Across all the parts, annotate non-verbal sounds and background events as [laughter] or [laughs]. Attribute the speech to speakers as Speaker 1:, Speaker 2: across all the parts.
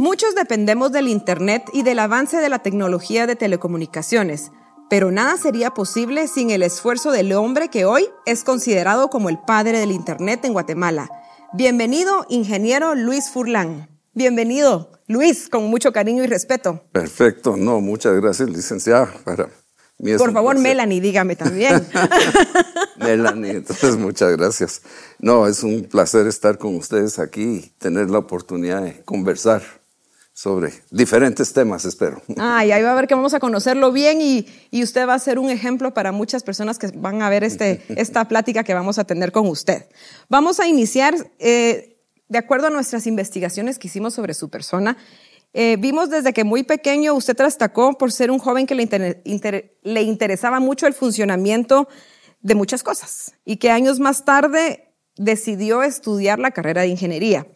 Speaker 1: Muchos dependemos del Internet y del avance de la tecnología de telecomunicaciones, pero nada sería posible sin el esfuerzo del hombre que hoy es considerado como el padre del Internet en Guatemala. Bienvenido, ingeniero Luis Furlan. Bienvenido, Luis, con mucho cariño y respeto.
Speaker 2: Perfecto, no, muchas gracias, licenciada. Para mí
Speaker 1: Por favor, Melanie, dígame también. [laughs]
Speaker 2: Melanie, entonces muchas gracias. No, es un placer estar con ustedes aquí y tener la oportunidad de conversar sobre diferentes temas, espero.
Speaker 1: Ah, y ahí va a ver que vamos a conocerlo bien y, y, usted va a ser un ejemplo para muchas personas que van a ver este, [laughs] esta plática que vamos a tener con usted. Vamos a iniciar, eh, de acuerdo a nuestras investigaciones que hicimos sobre su persona, eh, vimos desde que muy pequeño usted destacó por ser un joven que le, inter, inter, le interesaba mucho el funcionamiento de muchas cosas y que años más tarde decidió estudiar la carrera de ingeniería.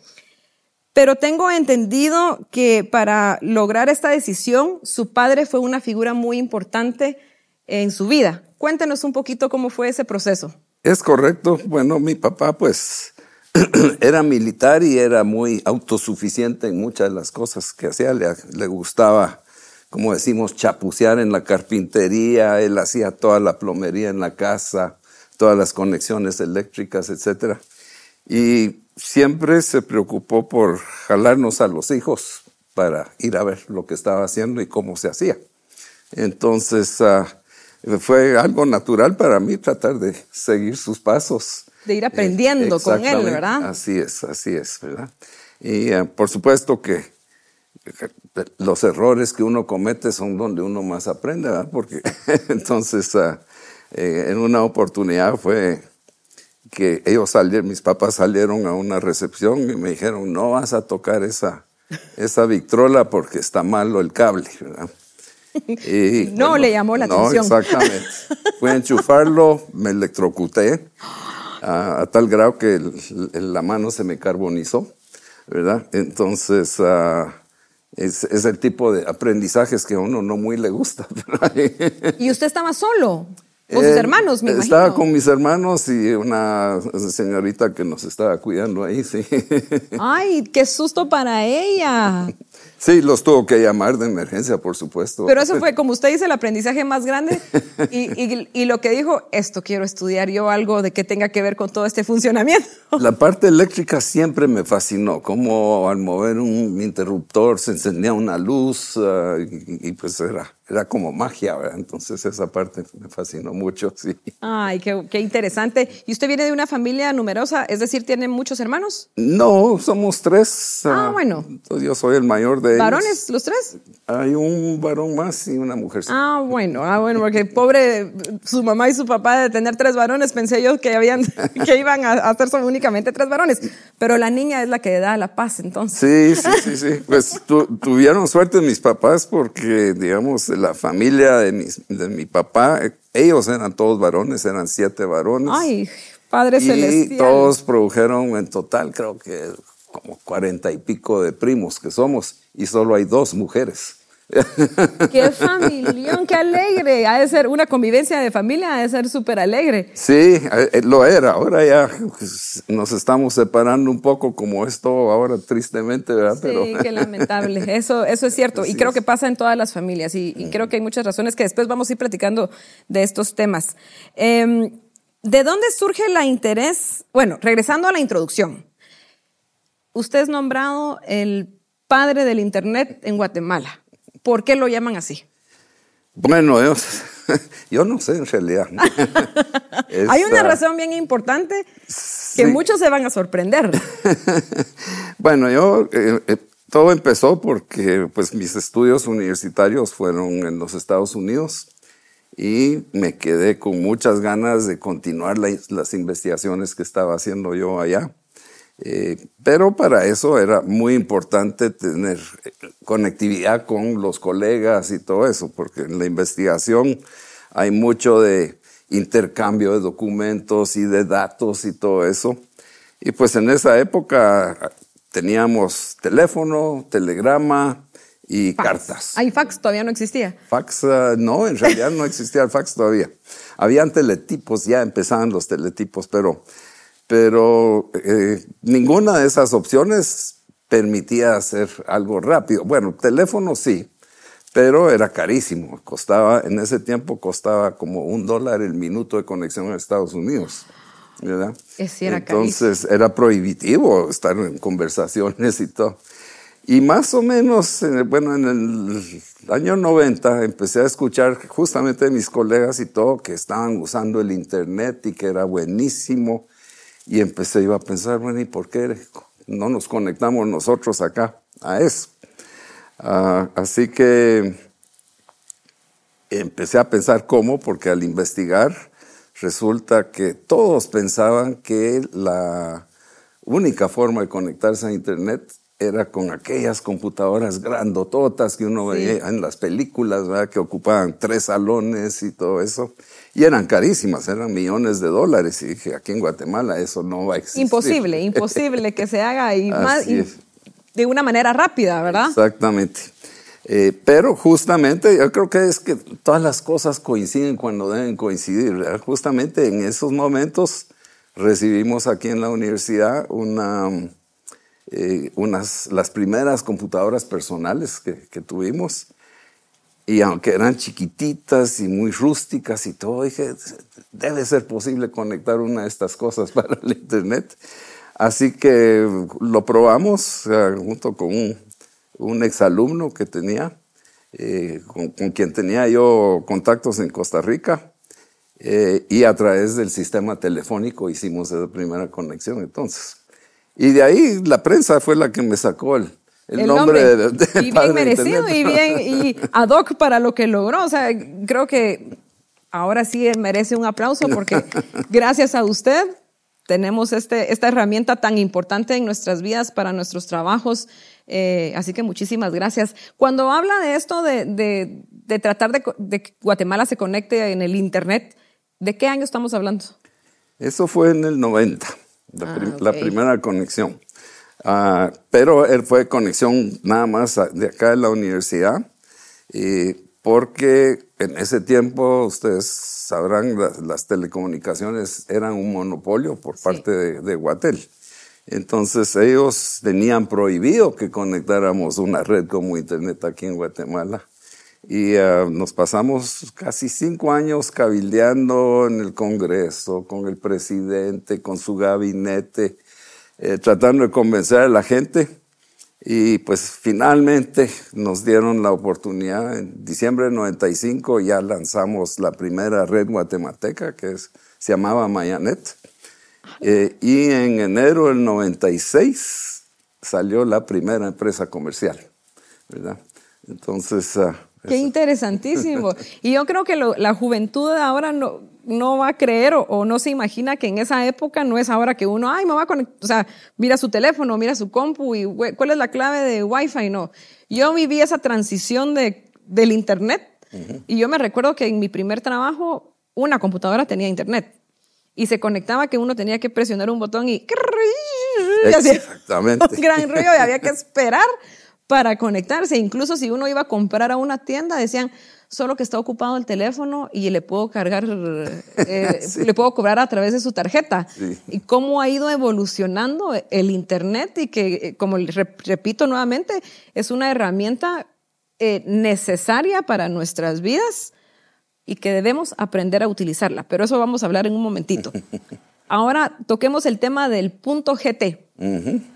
Speaker 1: Pero tengo entendido que para lograr esta decisión, su padre fue una figura muy importante en su vida. Cuéntenos un poquito cómo fue ese proceso.
Speaker 2: Es correcto. Bueno, mi papá pues [clears throat] era militar y era muy autosuficiente en muchas de las cosas que hacía. Le, gustaba, como decimos, chapucear en la carpintería. Él hacía toda la plomería en la casa, todas las conexiones eléctricas, etcétera. Y siempre se preocupó por jalarnos a los hijos para ir a ver lo que estaba haciendo y cómo se hacía. Entonces, uh, fue algo natural para mí tratar de seguir sus pasos.
Speaker 1: De ir aprendiendo eh, con él, ¿verdad?
Speaker 2: Así es, así es, ¿verdad? Y uh, por supuesto que los errores que uno comete son donde uno más aprende, ¿verdad? Porque [laughs] entonces, uh, eh, en una oportunidad fue que ellos salieron, mis papás salieron a una recepción y me dijeron, no vas a tocar esa, esa Victrola porque está malo el cable, ¿verdad?
Speaker 1: Y, [laughs] no bueno, le llamó la
Speaker 2: no,
Speaker 1: atención.
Speaker 2: exactamente. Fui a enchufarlo, me electrocuté a, a tal grado que el, el, la mano se me carbonizó, ¿verdad? Entonces, uh, es, es, el tipo de aprendizajes que a uno no muy le gusta. [laughs] ¿verdad?
Speaker 1: ¿Y usted estaba solo? ¿Con sus hermanos, me imagino?
Speaker 2: Estaba con mis hermanos y una señorita que nos estaba cuidando ahí, sí. [laughs]
Speaker 1: ¡Ay, qué susto para ella!
Speaker 2: Sí, los tuvo que llamar de emergencia, por supuesto.
Speaker 1: Pero eso fue, [laughs] como usted dice, el aprendizaje más grande. Y, y, y, lo que dijo, esto quiero estudiar yo, algo de que tenga que ver con todo este funcionamiento. [laughs]
Speaker 2: La parte eléctrica siempre me fascinó, como al mover un interruptor se encendía una luz uh, y, y, pues era, era como magia, ¿verdad? Entonces esa parte me fascinó mucho, sí.
Speaker 1: Ay, qué, qué interesante. ¿Y usted viene de una familia numerosa? Es decir, ¿tiene muchos hermanos?
Speaker 2: No, somos tres.
Speaker 1: Ah, uh, bueno.
Speaker 2: Yo soy el mayor de
Speaker 1: ¿Varones los tres?
Speaker 2: Hay un varón más y una mujer.
Speaker 1: Ah, bueno, ah, bueno, porque pobre su mamá y su papá de tener tres varones, pensé yo que habían [laughs] que iban a hacer únicamente tres varones, pero la niña es la que da la paz, entonces.
Speaker 2: Sí, sí, sí, sí. Pues tu, tuvieron suerte mis papás porque, digamos, la familia de, mis, de mi papá, ellos eran todos varones, eran siete varones.
Speaker 1: Ay, Padre
Speaker 2: y
Speaker 1: Celestial.
Speaker 2: Todos produjeron en total, creo que como cuarenta y pico de primos que somos y solo hay dos mujeres. [laughs]
Speaker 1: ¡Qué familión! ¡Qué alegre! Ha de ser una convivencia de familia, ha de ser súper alegre.
Speaker 2: Sí, lo era. Ahora ya pues, nos estamos separando un poco como esto ahora tristemente, ¿verdad?
Speaker 1: Sí, Pero... qué lamentable. Eso, eso es cierto. Así y creo es. que pasa en todas las familias. Y, y, creo que hay muchas razones que después vamos a ir platicando de estos temas. Eh, ¿De dónde surge la interés? Bueno, regresando a la introducción. Usted es nombrado el padre del Internet en Guatemala. ¿Por qué lo llaman así?
Speaker 2: Bueno, yo, [laughs] yo no sé en realidad. [laughs]
Speaker 1: Hay una razón bien importante que sí. muchos se van a sorprender. [laughs]
Speaker 2: bueno, yo eh, eh, todo empezó porque pues mis estudios universitarios fueron en los Estados Unidos y me quedé con muchas ganas de continuar la, las investigaciones que estaba haciendo yo allá. Eh, pero para eso era muy importante tener conectividad con los colegas y todo eso, porque en la investigación hay mucho de intercambio de documentos y de datos y todo eso. Y pues en esa época teníamos teléfono, telegrama y
Speaker 1: fax.
Speaker 2: cartas.
Speaker 1: ¿Hay fax? ¿Todavía no existía?
Speaker 2: Fax, uh, no, en realidad no existía el fax todavía. Habían teletipos, ya empezaban los teletipos, pero pero eh, ninguna de esas opciones permitía hacer algo rápido. Bueno, teléfono sí, pero era carísimo. Costaba, en ese tiempo costaba como un dólar el minuto de conexión a Estados Unidos. ¿verdad?
Speaker 1: Era
Speaker 2: Entonces era prohibitivo estar en conversaciones y todo. Y más o menos, bueno, en el año 90 empecé a escuchar justamente de mis colegas y todo que estaban usando el Internet y que era buenísimo. Y empecé iba a pensar, bueno, ¿y por qué no nos conectamos nosotros acá a eso? Ah, así que empecé a pensar cómo, porque al investigar resulta que todos pensaban que la única forma de conectarse a Internet era con aquellas computadoras grandototas que uno veía en las películas, ¿verdad? que ocupaban tres salones y todo eso. Y eran carísimas, eran millones de dólares. Y dije, aquí en Guatemala eso no va a existir.
Speaker 1: Imposible, imposible que se haga y [laughs] más, de una manera rápida, ¿verdad?
Speaker 2: Exactamente. Eh, pero justamente yo creo que es que todas las cosas coinciden cuando deben coincidir. Justamente en esos momentos recibimos aquí en la universidad una eh, unas, las primeras computadoras personales que, tuvimos. Y aunque eran chiquititas y muy rústicas y todo, dije, debe ser posible conectar una de estas cosas [laughs] para el Internet. Así que lo probamos junto con un, un exalumno que tenía, eh, con, quien tenía yo contactos en Costa Rica. Eh, y a través del sistema telefónico hicimos esa primera conexión entonces. Y de ahí la prensa fue la que me sacó el, nombre, De,
Speaker 1: y bien merecido y bien y ad hoc para lo que logró. O sea, creo que ahora sí merece un aplauso porque [laughs] gracias a usted tenemos este, esta herramienta tan importante en nuestras vidas para nuestros trabajos. Eh, así que muchísimas gracias. Cuando habla de esto de, de, de tratar de, de, que Guatemala se conecte en el Internet, ¿de qué año estamos hablando?
Speaker 2: Eso fue en el 90 la, ah, primera conexión. Ah, pero él fue conexión nada más de acá de la universidad, y porque en ese tiempo, ustedes sabrán, las, telecomunicaciones eran un monopolio por parte de, de Guatel. Entonces ellos tenían prohibido que conectáramos una red como Internet aquí en Guatemala. Y ah, nos pasamos casi cinco años cabildeando en el Congreso, con el presidente, con su gabinete, eh, tratando de convencer a la gente. Y pues finalmente nos dieron la oportunidad. En diciembre de 95 ya lanzamos la primera red guatemalteca que se llamaba Mayanet. Eh, y en enero del 96 salió la primera empresa comercial, ¿verdad? Entonces... Uh,
Speaker 1: Qué interesantísimo. [laughs] Y yo creo que la juventud de ahora no, no va a creer o, no se imagina que en esa época no es ahora que uno, ay, me va a conectar, o sea, mira su teléfono, mira su compu y cuál es la clave de Wi-Fi, no. Yo viví esa transición de, del Internet y yo me recuerdo que en mi primer trabajo una computadora tenía Internet y se conectaba que uno tenía que presionar un botón y...
Speaker 2: Exactamente.
Speaker 1: Un [laughs] gran ruido y había que esperar para conectarse. Incluso si uno iba a comprar a una tienda, decían, solo que está ocupado el teléfono y le puedo cargar, eh, [laughs] le puedo cobrar a través de su tarjeta. Y cómo ha ido evolucionando el Internet y que, eh, como repito nuevamente, es una herramienta eh, necesaria para nuestras vidas y que debemos aprender a utilizarla. Pero eso vamos a hablar en un momentito. [laughs] Ahora toquemos el tema del punto GT,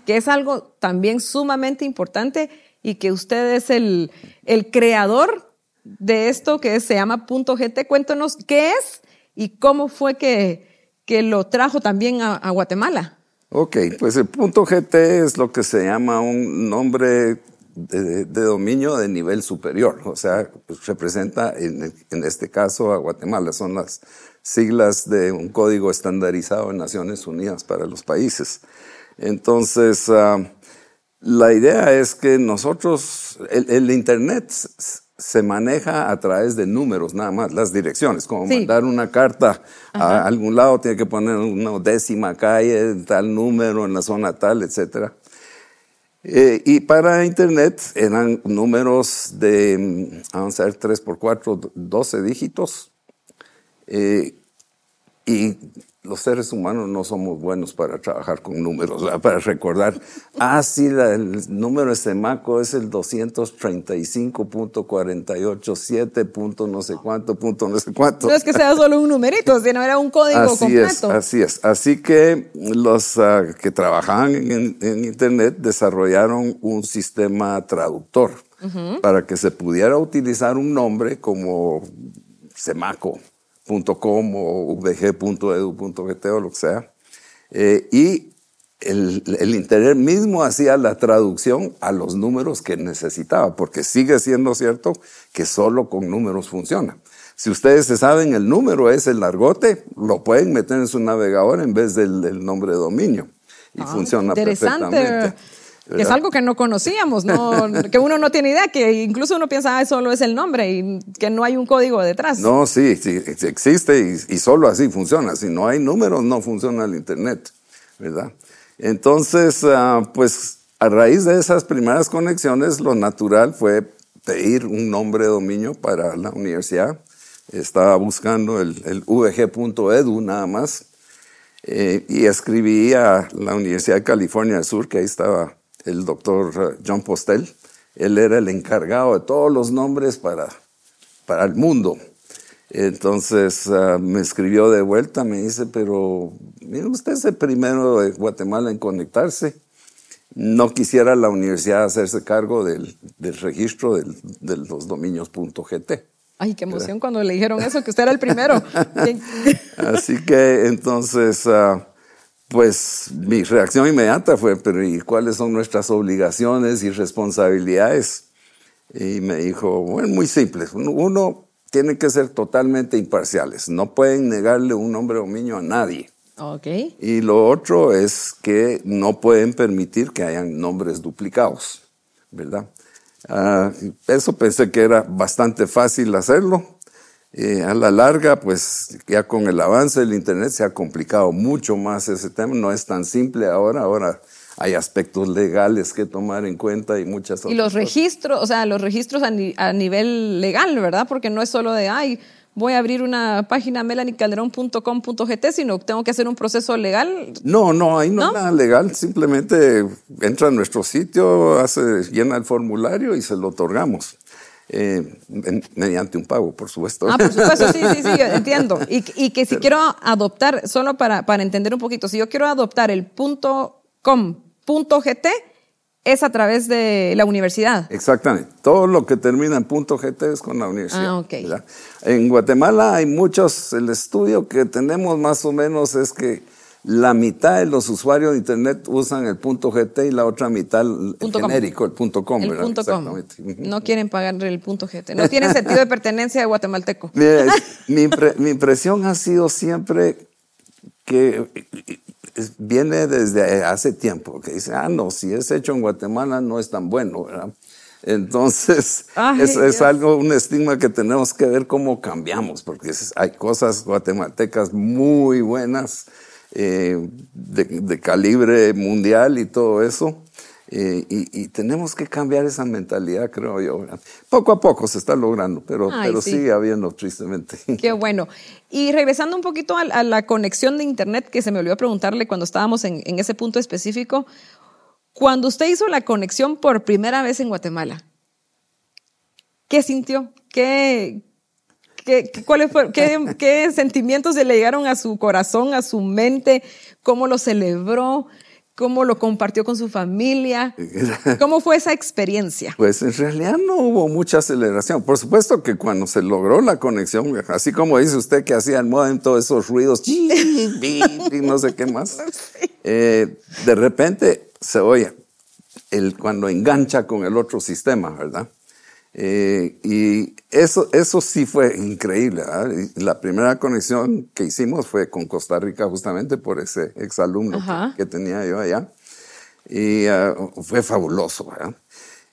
Speaker 1: que es algo también sumamente importante y que usted es el, el creador de esto que se llama punto GT. Cuéntanos qué es y cómo fue que, que lo trajo también a, Guatemala.
Speaker 2: Ok, pues el punto GT es lo que se llama un nombre de, dominio de nivel superior, o sea, pues representa en, en, este caso a Guatemala, son las siglas de un código estandarizado en Naciones Unidas para los países. Entonces, ah, la idea es que nosotros, el, Internet se maneja a través de números nada más, las direcciones, como mandar una carta a algún lado, tiene que poner una décima calle, tal número en la zona tal, etc. Eh, y para Internet eran números de, mm, vamos a ver, 3 por 4, 12 dígitos, eh, y los seres humanos no somos buenos para trabajar con números, para recordar, ah, sí, el número de Semaco es el 235.487. Punto no sé cuánto, punto no sé cuánto.
Speaker 1: No es que sea solo un numerito, [laughs] sino era un código
Speaker 2: así
Speaker 1: completo.
Speaker 2: Es, así es. Así que los ah, que trabajaban en, Internet desarrollaron un sistema traductor para que se pudiera utilizar un nombre como Semaco .com o vg.edu.gt o lo que sea. Eh, y el, el, Internet mismo hacía la traducción a los números que necesitaba, porque sigue siendo cierto que solo con números funciona. Si ustedes se saben el número es el largote, lo pueden meter en su navegador en vez del, nombre de dominio y ah, funciona perfectamente.
Speaker 1: Es algo que no conocíamos, ¿no? que uno no tiene idea, que incluso uno piensa, ah, solo es el nombre y que no hay un código detrás.
Speaker 2: No, sí, sí existe y, solo así funciona. Si no hay números, no funciona el Internet, ¿verdad? Entonces, ah, pues a raíz de esas primeras conexiones, lo natural fue pedir un nombre de dominio para la universidad. Estaba buscando el, el vg.edu nada más. Eh, y escribí a la Universidad de California del Sur, que ahí estaba el doctor eh, John Postel. Él era el encargado de todos los nombres para, para el mundo. Entonces ah, me escribió de vuelta, me dice, pero mire, usted es el primero de Guatemala en conectarse. No quisiera la universidad hacerse cargo del, del registro del, de los dominios.gt.
Speaker 1: Ay, qué emoción cuando le dijeron eso, que usted era el primero. [laughs]
Speaker 2: Así que entonces uh, pues mi reacción inmediata fue, pero ¿y cuáles son nuestras obligaciones y responsabilidades? Y me dijo, bueno, muy simple, uno tiene que ser totalmente imparciales, no pueden negarle un nombre dominio a nadie.
Speaker 1: Okay.
Speaker 2: Y lo otro es que no pueden permitir que hayan nombres duplicados, ¿verdad? Ah, eso pensé que era bastante fácil hacerlo. Eh, a la larga, pues ya con el avance del Internet se ha complicado mucho más ese tema. No es tan simple ahora. Ahora hay aspectos legales que tomar en cuenta y muchas otras
Speaker 1: Y los registros, o sea, los registros a, nivel legal, ¿verdad? Porque no es solo de, ay, voy a abrir una página melanicalderón.com.gt, sino tengo que hacer un proceso legal.
Speaker 2: No, no, ahí no, es nada legal. Simplemente entra a nuestro sitio, hace, llena el formulario y se lo otorgamos. Eh, mediante un pago, por supuesto.
Speaker 1: Ah, por supuesto, sí, sí, sí, [laughs] entiendo. Y, y que si quiero adoptar, solo para, para entender un poquito, si yo quiero adoptar el punto .com, punto .gt, es a través de la universidad.
Speaker 2: Exactamente. Todo lo que termina en punto .gt es con la universidad.
Speaker 1: Ah, ok.
Speaker 2: En Guatemala hay muchos, el estudio que tenemos más o menos es que la mitad de los usuarios de Internet usan el punto .gt y la otra mitad el genérico, el punto .com.
Speaker 1: El punto .com. No quieren pagar el punto .gt. No tiene [laughs] sentido de pertenencia de guatemalteco.
Speaker 2: mi, mi, impresión ha sido siempre que viene desde hace tiempo, que dice, ah, no, si es hecho en Guatemala no es tan bueno, ¿verdad? Entonces, es, algo, un estigma que tenemos que ver cómo cambiamos, porque hay cosas guatemaltecas muy buenas eh, de, calibre mundial y todo eso. Eh, y, tenemos que cambiar esa mentalidad, creo yo. Poco a poco se está logrando, pero, pero sigue habiendo, tristemente.
Speaker 1: Qué bueno. Y regresando un poquito a, la conexión de Internet, que se me olvidó preguntarle cuando estábamos en, en ese punto específico, cuando usted hizo la conexión por primera vez en Guatemala, ¿qué sintió? ¿Qué, ¿Qué, cuáles qué, qué, sentimientos le llegaron a su corazón, a su mente? ¿Cómo lo celebró? ¿Cómo lo compartió con su familia? [laughs] ¿Cómo fue esa experiencia?
Speaker 2: Pues en realidad no hubo mucha celebración. Por supuesto que cuando se logró la conexión, así como dice usted que hacía el modem todos esos ruidos y no sé qué más, [laughs] eh, de repente se oye el, cuando engancha con el otro sistema, ¿verdad? Eh, y eso, eso sí fue increíble. La primera conexión que hicimos fue con Costa Rica justamente por ese exalumno que, que, tenía yo allá. Y ah, fue fabuloso.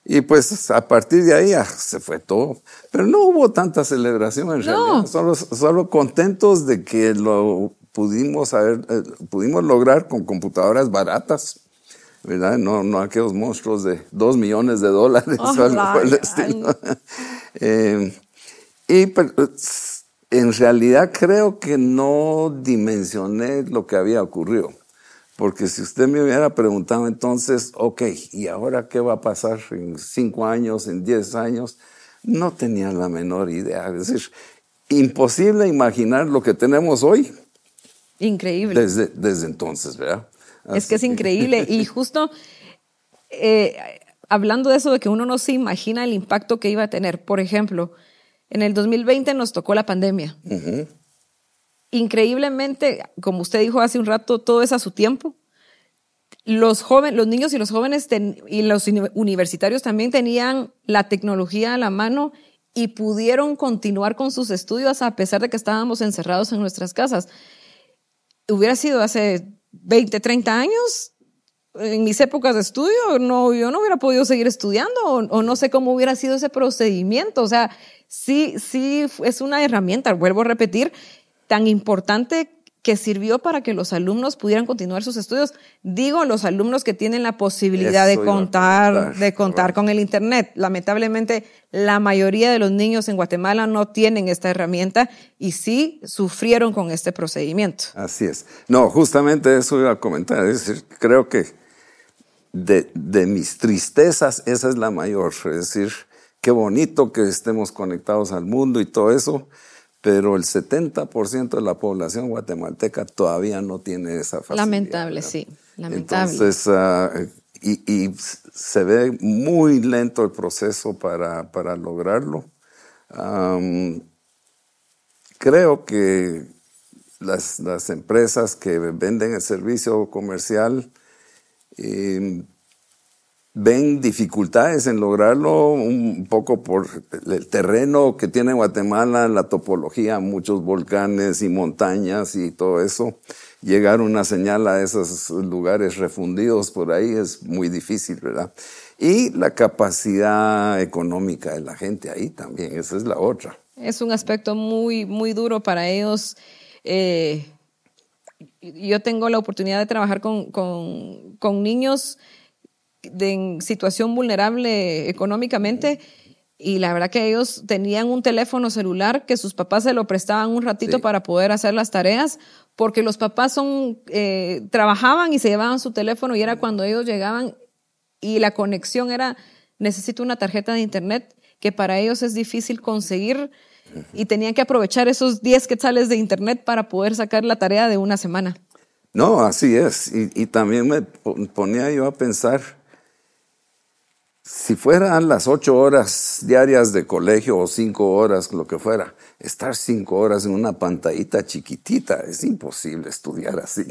Speaker 2: Y pues a partir de ahí ah, se fue todo. Pero no hubo tanta celebración en realidad. Solo, solo contentos de que lo pudimos, haber, eh, pudimos lograr con computadoras baratas. ¿Verdad? No, no aquellos monstruos de dos millones de dólares o algo por el estilo. [laughs] Eh, y en realidad creo que no dimensioné lo que había ocurrido. Porque si usted me hubiera preguntado entonces, ok, ¿y ahora qué va a pasar en cinco años, en diez años? No tenía la menor idea. Es decir, imposible imaginar lo que tenemos hoy.
Speaker 1: Increíble.
Speaker 2: Desde, desde entonces, ¿verdad?
Speaker 1: Es que es increíble. Y [laughs] justo eh, hablando de eso, de que uno no se imagina el impacto que iba a tener. Por ejemplo, en el 2020 nos tocó la pandemia. Increíblemente, como usted dijo hace un rato, todo es a su tiempo. Los, jóvenes, los niños y los jóvenes y los universitarios también tenían la tecnología a la mano y pudieron continuar con sus estudios a pesar de que estábamos encerrados en nuestras casas. Hubiera sido hace 20, 30 años, en mis épocas de estudio, no, yo no hubiera podido seguir estudiando o, no sé cómo hubiera sido ese procedimiento. O sea, sí, sí es una herramienta, vuelvo a repetir, tan importante que sirvió para que los alumnos pudieran continuar sus estudios. Digo, los alumnos que tienen la posibilidad de contar, de contar con el Internet. Lamentablemente, la mayoría de los niños en Guatemala no tienen esta herramienta y sí sufrieron con este procedimiento.
Speaker 2: Así es. No, justamente eso iba a comentar. Es decir, creo que de, de mis tristezas, esa es la mayor. Es decir, qué bonito que estemos conectados al mundo y todo eso, pero el 70% de la población guatemalteca todavía no tiene esa facilidad.
Speaker 1: Lamentable, sí, lamentable.
Speaker 2: Entonces, ah, y, se ve muy lento el proceso para, para lograrlo. creo que las, las, empresas que venden el servicio comercial eh, ven dificultades en lograrlo un poco por el terreno que tiene Guatemala, la topología, muchos volcanes y montañas y todo eso. Llegar una señal a esos lugares refundidos por ahí es muy difícil, ¿verdad? Y la capacidad económica de la gente ahí también, esa es la otra.
Speaker 1: Es un aspecto muy, muy duro para ellos. Eh, yo tengo la oportunidad de trabajar con, con, con niños de, en situación vulnerable económicamente y la verdad que ellos tenían un teléfono celular que sus papás se lo prestaban un ratito para poder hacer las tareas, porque los papás son, eh, trabajaban y se llevaban su teléfono y era cuando ellos llegaban y la conexión era, necesito una tarjeta de internet que para ellos es difícil conseguir y tenían que aprovechar esos 10 quetzales de internet para poder sacar la tarea de una semana.
Speaker 2: No, así es. Y, y también me ponía yo a pensar, si fueran las ocho horas diarias de colegio o cinco horas, lo que fuera, estar cinco horas en una pantallita chiquitita es imposible estudiar así.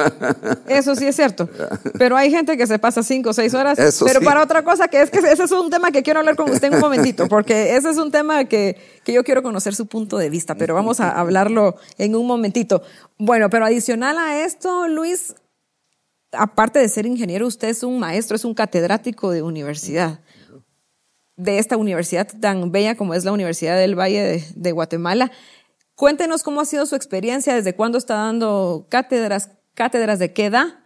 Speaker 2: [laughs]
Speaker 1: Eso sí es cierto. Pero hay gente que se pasa cinco o seis horas. pero para otra cosa, que es que ese es un tema que quiero hablar con usted en un momentito, porque ese es un tema que, que yo quiero conocer su punto de vista, pero vamos a hablarlo en un momentito. Bueno, pero adicional a esto, Luis, aparte de ser ingeniero, usted es un maestro, es un catedrático de universidad, de esta universidad tan bella como es la Universidad del Valle de, Guatemala. Cuéntenos cómo ha sido su experiencia, desde cuándo está dando cátedras, cátedras de qué edad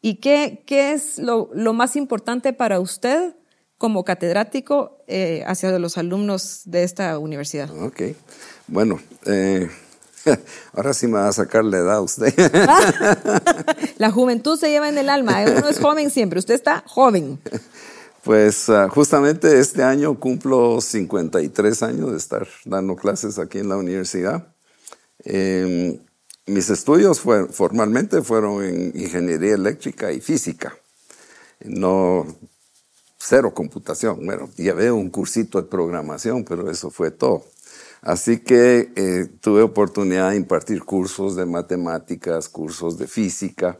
Speaker 1: y qué, qué es lo, más importante para usted como catedrático eh, hacia los alumnos de esta universidad.
Speaker 2: Ok, bueno, eh, [laughs] Ahora sí me va a sacar la edad usted. [laughs]
Speaker 1: la juventud se lleva en el alma. ¿eh? Uno es joven siempre. Usted está joven. [laughs]
Speaker 2: Pues ah, justamente este año cumplo 53 años de estar dando clases aquí en la universidad. Em, mis estudios formalmente fueron en ingeniería eléctrica y física. No, cero computación. Bueno, llevé un cursito de programación, pero eso fue todo. Así que eh, tuve oportunidad de impartir cursos de matemáticas, cursos de física.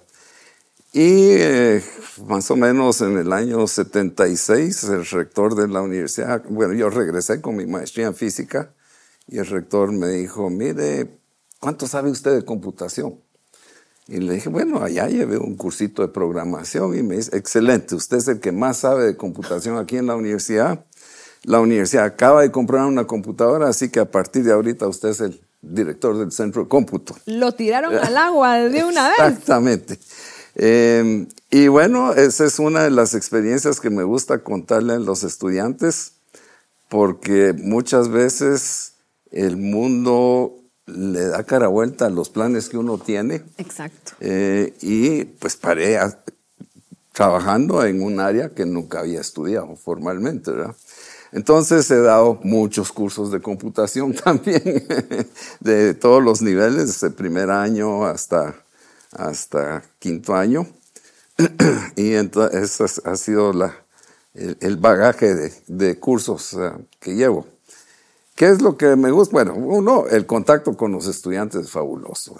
Speaker 2: Y eh, más o menos en el año 76, el rector de la universidad, bueno, yo regresé con mi maestría en física y el rector me dijo, mire, ¿cuánto sabe usted de computación? Y le dije, bueno, allá llevé un cursito de programación y me dice, excelente, usted es el que más sabe de computación aquí en la universidad la universidad acaba de comprar una computadora, así que a partir de ahorita usted es el director del centro de cómputo.
Speaker 1: Lo tiraron [laughs] al agua de una vez.
Speaker 2: Exactamente. Eh, y bueno, esa es una de las experiencias que me gusta contarle a los estudiantes, porque muchas veces el mundo le da cara vuelta a los planes que uno tiene.
Speaker 1: Exacto.
Speaker 2: Eh, y pues paré trabajando en un área que nunca había estudiado formalmente, ¿verdad? Entonces he dado muchos cursos de computación [laughs] también, de todos los niveles, desde primer año hasta, hasta quinto año. [clears throat] y entonces eso ha sido la, el, bagaje de, de cursos que llevo. ¿Qué es lo que me gusta? Bueno, uno, el contacto con los estudiantes es fabuloso.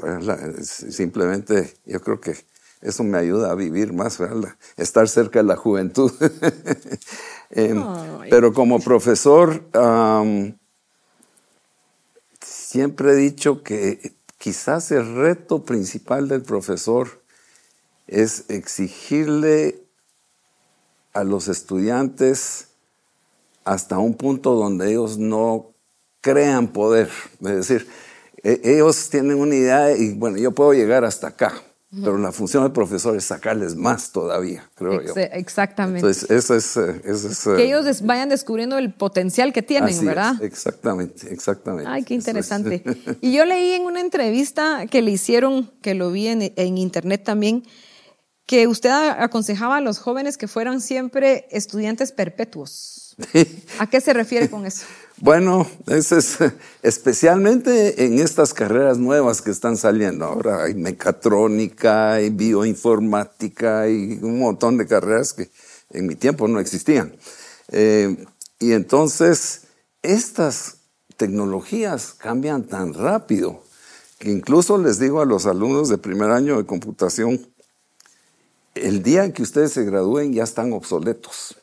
Speaker 2: Simplemente yo creo que eso me ayuda a vivir más, ¿verdad? estar cerca de la juventud. [laughs] Em, pero como profesor, siempre he dicho que quizás el reto principal del profesor es exigirle a los estudiantes hasta un punto donde ellos no crean poder. Es decir, e, ellos tienen una idea y bueno, yo puedo llegar hasta acá, pero la función del profesor es sacarles más todavía, creo yo.
Speaker 1: Exactamente.
Speaker 2: Entonces, eso es... Eh, eso es
Speaker 1: que eh, ellos vayan descubriendo el potencial que tienen, ¿verdad?
Speaker 2: exactamente, exactamente.
Speaker 1: Ay, qué interesante. [laughs] Y yo leí en una entrevista que le hicieron, que lo vi en, en internet también, que usted aconsejaba a los jóvenes que fueran siempre estudiantes perpetuos. [laughs] ¿A qué se refiere con eso?
Speaker 2: Bueno, es, [laughs] especialmente en estas carreras nuevas que están saliendo. Ahora hay mecatrónica, hay bioinformática, hay un montón de carreras que en mi tiempo no existían. Eh, y entonces, estas tecnologías cambian tan rápido que incluso les digo a los alumnos de primer año de computación, el día en que ustedes se gradúen ya están obsoletos.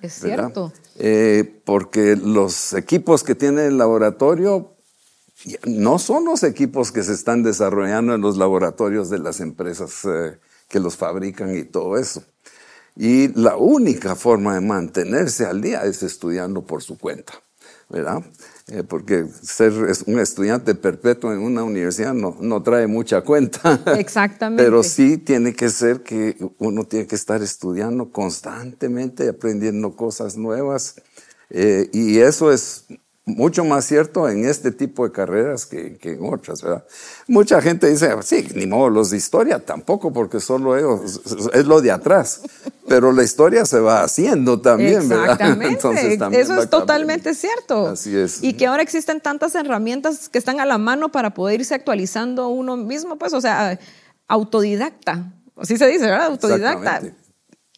Speaker 1: Es cierto.
Speaker 2: Eh, porque los equipos que tiene el laboratorio no son los equipos que se están desarrollando en los laboratorios de las empresas eh, que los fabrican y todo eso. Y la única forma de mantenerse al día es estudiando por su cuenta, ¿verdad? Eh, porque ser un estudiante perpetuo en una universidad no, no trae mucha cuenta. [laughs]
Speaker 1: Exactamente.
Speaker 2: Pero sí tiene que ser que uno tiene que estar estudiando constantemente, aprendiendo cosas nuevas. Eh, y eso es mucho más cierto en este tipo de carreras que, en otras, ¿verdad? Mucha gente dice, sí, ni modo, los de historia tampoco, porque solo ellos, es lo de atrás. Pero la historia se va haciendo también, ¿verdad? [laughs]
Speaker 1: Entonces, Eso es totalmente cierto.
Speaker 2: Así es.
Speaker 1: Y que ahora existen tantas herramientas que están a la mano para poder irse actualizando uno mismo, pues, o sea, autodidacta. Así se dice, ¿verdad? Autodidacta.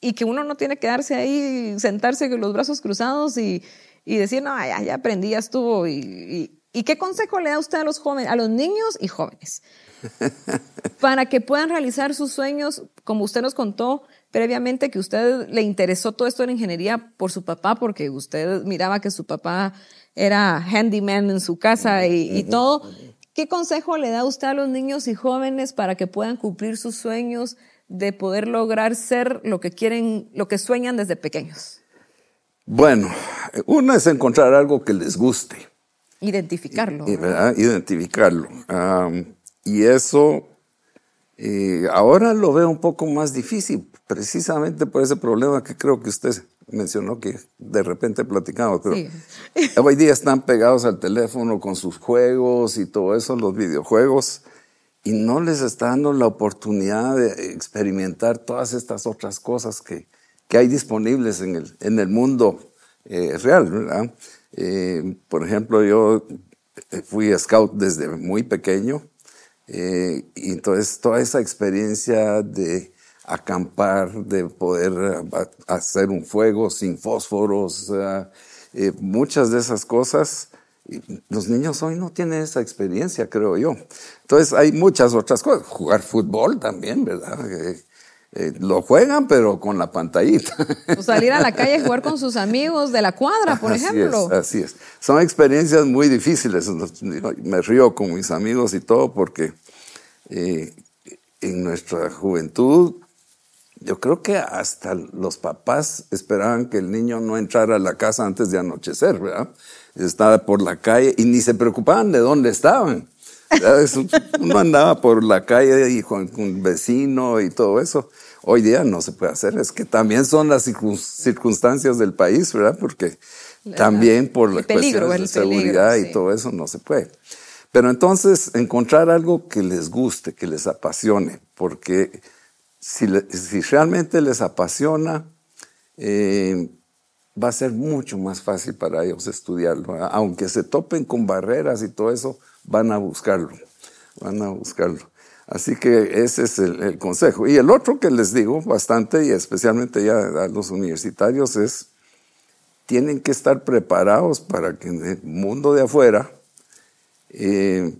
Speaker 1: Y que uno no tiene que quedarse ahí, sentarse con los brazos cruzados y y decir, no, ya, ya aprendí, ya estuvo. Y, y, qué consejo le da usted a los jóvenes, a los niños y jóvenes? [laughs] para que puedan realizar sus sueños, como usted nos contó previamente, que usted le interesó todo esto la ingeniería por su papá, porque usted miraba que su papá era handyman en su casa y, y todo. ¿Qué consejo le da usted a los niños y jóvenes para que puedan cumplir sus sueños de poder lograr ser lo que quieren, lo que sueñan desde pequeños?
Speaker 2: Bueno, uno es encontrar algo que les guste.
Speaker 1: Identificarlo.
Speaker 2: Identificarlo. y eso eh, ahora lo veo un poco más difícil, precisamente por ese problema que creo que usted mencionó que de repente platicamos, pero hoy día están pegados al teléfono con sus juegos y todo eso, los videojuegos, y no les está dando la oportunidad de experimentar todas estas otras cosas que, que hay disponibles en el, en el mundo eh, real. ¿verdad? Eh, por ejemplo, yo eh, fui scout desde muy pequeño y entonces toda esa experiencia de acampar, de poder hacer un fuego sin fósforos, muchas de esas cosas, los niños hoy no tienen esa experiencia, creo yo. Entonces hay muchas otras cosas. Jugar fútbol también, ¿verdad? Eh, lo juegan, pero con la pantallita.
Speaker 1: O salir a la calle a jugar con [laughs] sus amigos de la cuadra, por ejemplo.
Speaker 2: así es. Son experiencias muy difíciles. Me río con mis amigos y todo porque eh, en nuestra juventud yo creo que hasta los papás esperaban que el niño no entrara a la casa antes de anochecer, ¿verdad? Estaba por la calle y ni se preocupaban de dónde estaban. Uno andaba por la calle y con un vecino y todo eso. Hoy día no se puede hacer, es que también son las circunstancias del país, ¿verdad? Porque también por la cuestión de seguridad y todo eso no se puede. Pero entonces encontrar algo que les guste, que les apasione, porque si, si realmente les apasiona, eh, va a ser mucho más fácil para ellos estudiarlo. Aunque se topen con barreras y todo eso, van a buscarlo, van a buscarlo. Así que ese es el, consejo. Y el otro que les digo bastante, y especialmente ya a los universitarios, es, tienen que estar preparados para que en el mundo de afuera, eh,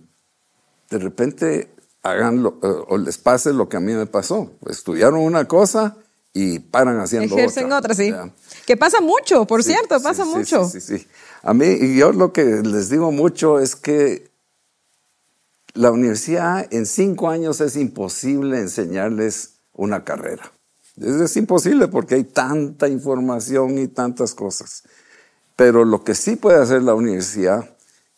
Speaker 2: de repente hagan lo, eh, o les pase lo que a mí me pasó. Estudiaron una cosa y paran haciendo
Speaker 1: Ejercen otra. sí. Que pasa mucho, por cierto, pasa mucho.
Speaker 2: Sí, sí, sí. A mí, y yo lo que les digo mucho es que la universidad en cinco años es imposible enseñarles una carrera. Es, imposible porque hay tanta información y tantas cosas. Pero lo que sí puede hacer la universidad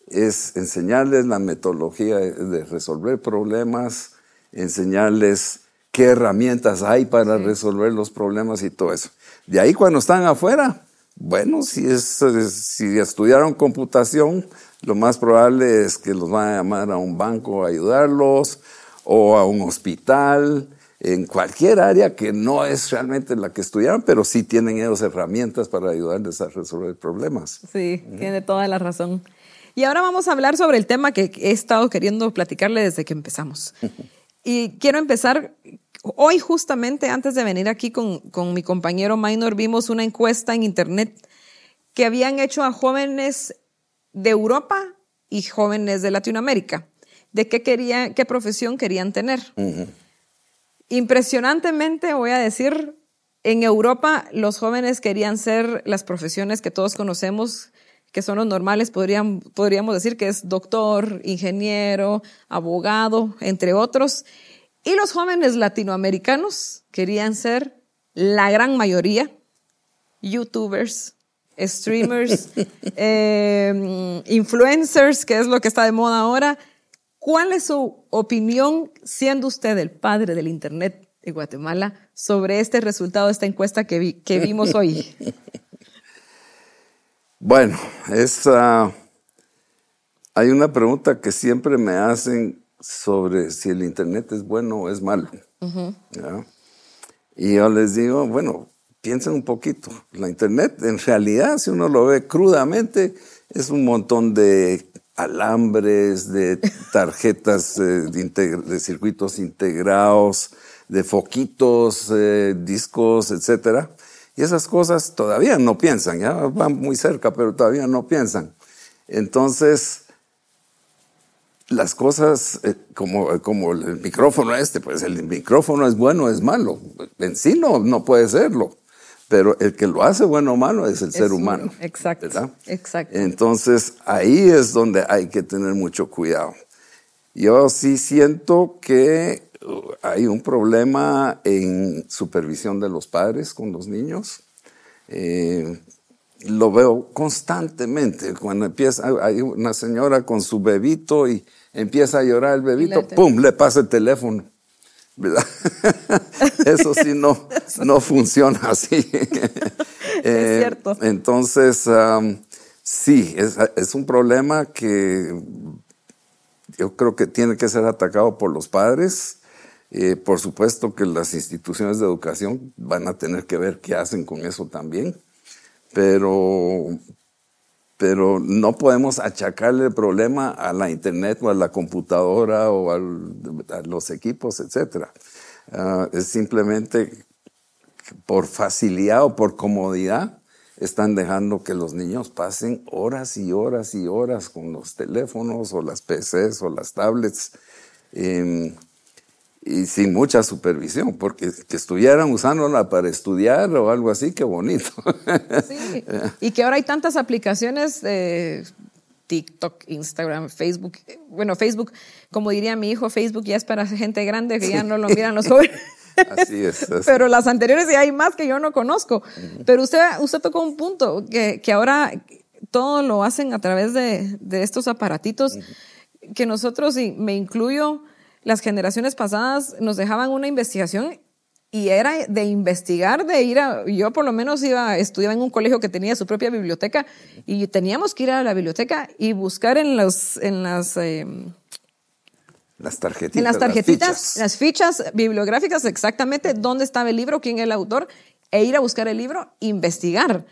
Speaker 2: es enseñarles la metodología de resolver problemas, enseñarles qué herramientas hay para resolver los problemas y todo eso. De ahí cuando están afuera, bueno, si, es, si estudiaron computación, lo más probable es que los van a llamar a un banco a ayudarlos o a un hospital, en cualquier área que no es realmente la que estudiaron, pero sí tienen ellos herramientas para ayudarles a resolver problemas.
Speaker 1: Sí, tiene toda la razón. Y ahora vamos a hablar sobre el tema que he estado queriendo platicarle desde que empezamos. Y quiero empezar, hoy justamente antes de venir aquí con, con mi compañero Minor, vimos una encuesta en internet que habían hecho a jóvenes de Europa y jóvenes de Latinoamérica, de qué, quería, qué profesión querían tener. Impresionantemente, voy a decir, en Europa los jóvenes querían ser las profesiones que todos conocemos, que son los normales, podrían, podríamos decir que es doctor, ingeniero, abogado, entre otros. Y los jóvenes latinoamericanos querían ser, la gran mayoría, youtubers, streamers, [laughs] eh, influencers, que es lo que está de moda ahora. ¿Cuál es su opinión, siendo usted el padre del Internet de Guatemala, sobre este resultado de esta encuesta que, que vimos hoy? [laughs]
Speaker 2: Bueno, es, hay una pregunta que siempre me hacen sobre si el Internet es bueno o es malo. Y yo les digo, bueno, piensen un poquito. La Internet, en realidad, si uno lo ve crudamente, es un montón de alambres, de tarjetas eh, de, circuitos integrados, de foquitos, eh, discos, etcétera. Y esas cosas todavía no piensan, ya van muy cerca, pero todavía no piensan. Entonces, las cosas, eh, como, como el micrófono este, pues el micrófono es bueno es malo. En sí no, no puede serlo pero el que lo hace bueno o malo es el ser humano.
Speaker 1: Exacto. Exacto.
Speaker 2: Entonces ahí es donde hay que tener mucho cuidado. Yo sí siento que uh, hay un problema en supervisión de los padres con los niños. Eh, lo veo constantemente. Cuando empieza, hay una señora con su bebito y empieza a llorar el bebito, ¡pum! le pasa el teléfono. [laughs] Eso sí no, no funciona así. [laughs]
Speaker 1: es eh, cierto.
Speaker 2: Entonces, sí, es, un problema que yo creo que tiene que ser atacado por los padres. Eh, por supuesto que las instituciones de educación van a tener que ver qué hacen con eso también, pero pero no podemos achacarle el problema a la internet o a la computadora o a los equipos, etc. Ah, es simplemente por facilidad o por comodidad están dejando que los niños pasen horas y horas y horas con los teléfonos o las PCs o las tablets. Em, y sin mucha supervisión, porque que estuvieran usándola para estudiar o algo así, qué bonito.
Speaker 1: Sí, y que ahora hay tantas aplicaciones de TikTok, Instagram, Facebook. Bueno, Facebook, como diría mi hijo, Facebook ya es para gente grande que ya no lo miran los jóvenes.
Speaker 2: Así es.
Speaker 1: Pero las anteriores ya hay más que yo no conozco. Pero usted, usted tocó un punto, que, que ahora todo lo hacen a través de, de estos aparatitos, que nosotros, y me incluyo, las generaciones pasadas nos dejaban una investigación y era de investigar, de ir a, yo por lo menos iba, estudiaba en un colegio que tenía su propia biblioteca y teníamos que ir a la biblioteca y buscar en los, en las, em,
Speaker 2: las tarjetitas.
Speaker 1: En las tarjetitas, las fichas. bibliográficas, exactamente dónde estaba el libro, quién es el autor, e ir a buscar el libro, investigar.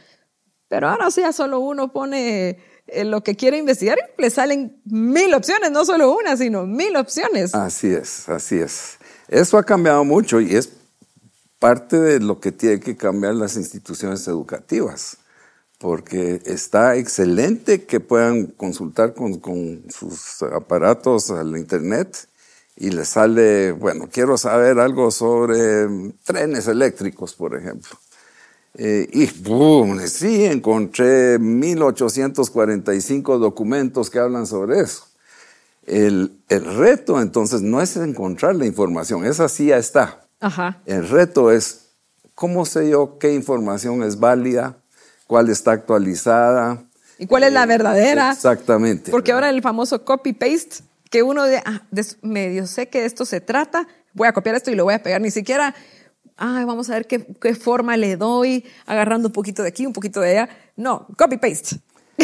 Speaker 1: Pero ahora sí, ya solo uno pone eh, lo que quiere investigar le salen mil opciones, no solo una, sino mil opciones.
Speaker 2: Así es, así es. Eso ha cambiado mucho y es parte de lo que tiene que cambiar las instituciones educativas porque está excelente que puedan consultar con, sus aparatos al Internet y les sale, bueno, quiero saber algo sobre trenes eléctricos, por ejemplo. Eh, y ¡boom! Sí, encontré 1845 documentos que hablan sobre eso. El, el, reto entonces no es encontrar la información, esa sí ya está. Ajá. El reto es, ¿cómo sé yo qué información es válida? cuál está actualizada.
Speaker 1: ¿Y cuál es la eh, verdadera?
Speaker 2: Exactamente.
Speaker 1: Porque ahora el famoso copy-paste, que uno de, ah, medio sé que esto se trata, voy a copiar esto y lo voy a pegar, ni siquiera, vamos a ver qué, qué forma le doy, agarrando un poquito de aquí, un poquito de allá. No, copy-paste.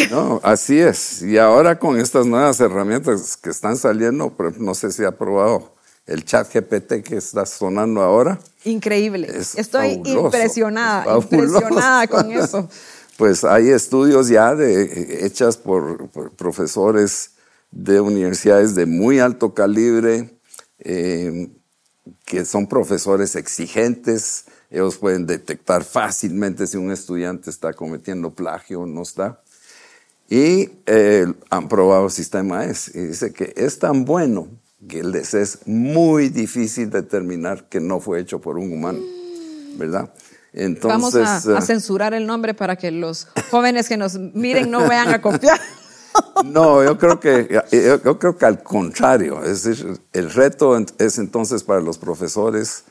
Speaker 2: No, así es. Y ahora con estas nuevas herramientas que están saliendo, no sé si ha probado el chat GPT que está sonando ahora.
Speaker 1: Increíble. Estoy impresionada, impresionada con eso. [laughs]
Speaker 2: Pues hay estudios ya de, hechas por, profesores de universidades de muy alto calibre, eh, que son profesores exigentes. Ellos pueden detectar fácilmente si un estudiante está cometiendo plagio o no está. Y eh, han probado el sistema S. Y dice que es tan bueno que les es muy difícil determinar que no fue hecho por un humano, ¿verdad?
Speaker 1: Entonces, Vamos a, eh, censurar el nombre para que los jóvenes que nos miren no vayan a copiar. [laughs]
Speaker 2: No, yo creo que yo creo que al contrario, es decir, el reto es entonces para los profesores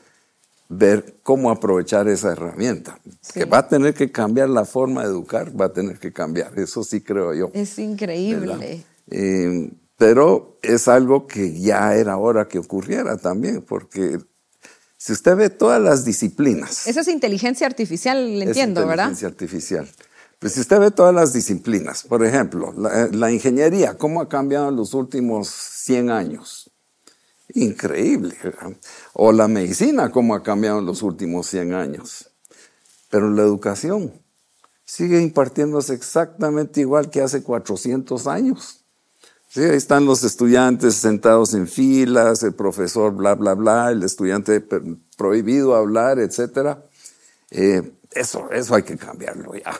Speaker 2: ver cómo aprovechar esa herramienta, que va a tener que cambiar la forma de educar, va a tener que cambiar, eso sí creo yo.
Speaker 1: Es increíble.
Speaker 2: Eh, pero es algo que ya era hora que ocurriera también, porque si usted ve todas las disciplinas.
Speaker 1: Esa es inteligencia artificial, le entiendo, ¿verdad?
Speaker 2: Inteligencia artificial. Pues si usted ve todas las disciplinas, por ejemplo, la, ingeniería, ¿cómo ha cambiado en los últimos 100 años? Increíble. O la medicina, ¿cómo ha cambiado en los últimos 100 años? Pero la educación sigue impartiéndose exactamente igual que hace 400 años. Sí, ahí están los estudiantes sentados en filas, el profesor bla, bla, bla, el estudiante prohibido hablar, etc. Eh, eso, eso hay que cambiarlo ya.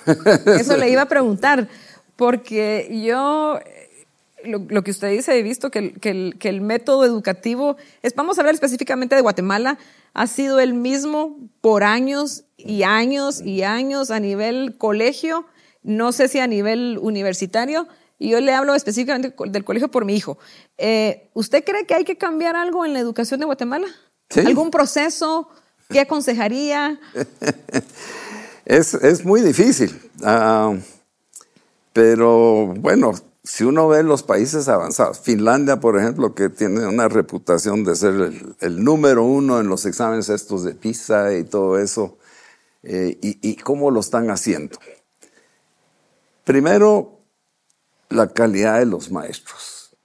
Speaker 1: Eso le iba a [laughs] preguntar, porque yo, lo, que usted dice, he visto que, el, que el método educativo, es, vamos a hablar específicamente de Guatemala, ha sido el mismo por años y años y años a nivel colegio, no sé si a nivel universitario, y yo le hablo específicamente del colegio por mi hijo. Eh, ¿Usted cree que hay que cambiar algo en la educación de Guatemala? ¿Algún proceso? ¿Qué aconsejaría? [laughs]
Speaker 2: es, es, muy difícil. Ah, pero bueno, si uno ve los países avanzados, Finlandia, por ejemplo, que tiene una reputación de ser el, número uno en los exámenes estos de PISA y todo eso, eh, y, y, cómo lo están haciendo. Primero, la calidad de los maestros.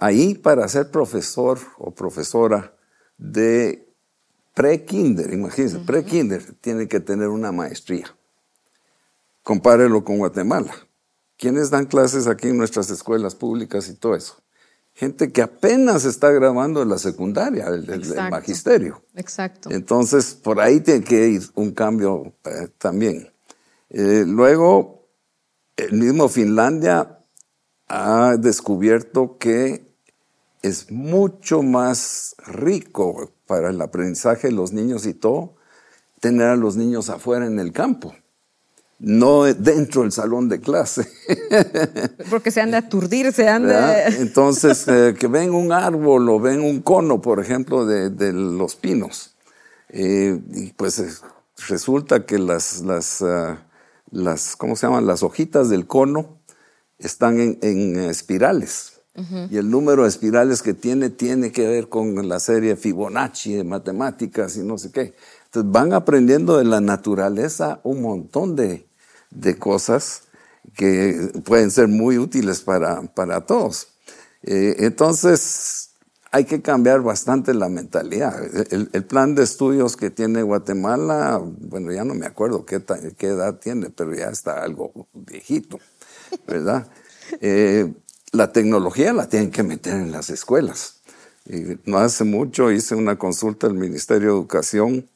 Speaker 2: ahí para ser profesor o profesora de pre-kinder, imagínense, pre-kinder tiene que tener una maestría. Compárelo con Guatemala. ¿Quiénes dan clases aquí en nuestras escuelas públicas y todo eso? Gente que apenas está grabando en la secundaria, el, magisterio.
Speaker 1: Exacto.
Speaker 2: Entonces, por ahí tiene que ir un cambio eh, también. Eh, luego, el mismo Finlandia ha descubierto que es mucho más rico para el aprendizaje de los niños y todo tener a los niños afuera en el campo, no dentro del salón de clase. [laughs]
Speaker 1: Porque se han de aturdir, se han de...
Speaker 2: Entonces, eh, que ven un árbol o ven un cono, por ejemplo, de, los pinos, eh, y pues eh, resulta que las... las ah, las, ¿cómo se llaman? Las hojitas del cono están en, espirales. Y el número de espirales que tiene tiene que ver con la serie Fibonacci de matemáticas y no sé qué. Entonces van aprendiendo de la naturaleza un montón de, de cosas que pueden ser muy útiles para, para todos. Eh, entonces, hay que cambiar bastante la mentalidad. El, el, plan de estudios que tiene Guatemala, bueno, ya no me acuerdo qué, qué edad tiene, pero ya está algo viejito, ¿verdad? [laughs] eh, la tecnología la tienen que meter en las escuelas. Y no hace mucho hice una consulta al Ministerio de Educación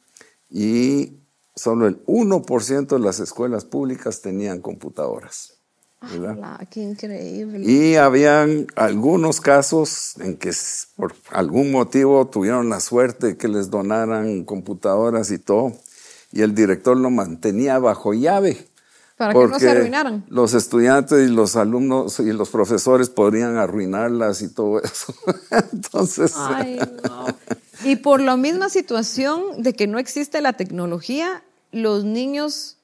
Speaker 2: y solo el 1% de las escuelas públicas tenían computadoras.
Speaker 1: Ah, ¡Qué increíble!
Speaker 2: Y habían algunos casos en que por algún motivo tuvieron la suerte de que les donaran computadoras y todo, y el director lo mantenía bajo llave.
Speaker 1: Para que no se arruinaran.
Speaker 2: Los estudiantes y los alumnos y los profesores podrían arruinarlas y todo eso. [laughs] Entonces.
Speaker 1: Ay, no. Y por la misma situación de que no existe la tecnología, los niños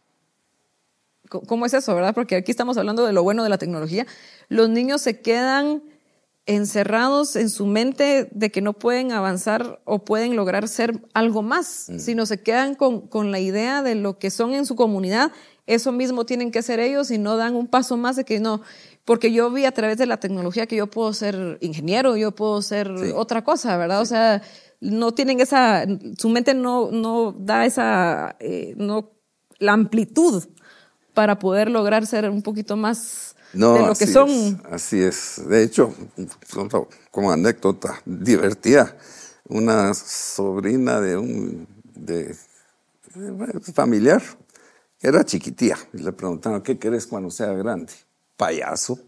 Speaker 1: ¿Cómo es eso, verdad? Porque aquí estamos hablando de lo bueno de la tecnología. Los niños se quedan encerrados en su mente de que no pueden avanzar o pueden lograr ser algo más, mm. sino se quedan con, con, la idea de lo que son en su comunidad. Eso mismo tienen que ser ellos y no dan un paso más de que no, porque yo vi a través de la tecnología que yo puedo ser ingeniero, yo puedo ser otra cosa, ¿verdad? O sea, no tienen esa, su mente no, no da esa, eh, no, la amplitud para poder lograr ser un poquito más de lo que son.
Speaker 2: así es. De hecho, como anécdota divertida, una sobrina de un de, familiar era chiquitía y le preguntaron, ¿qué querés cuando sea grande? Payaso.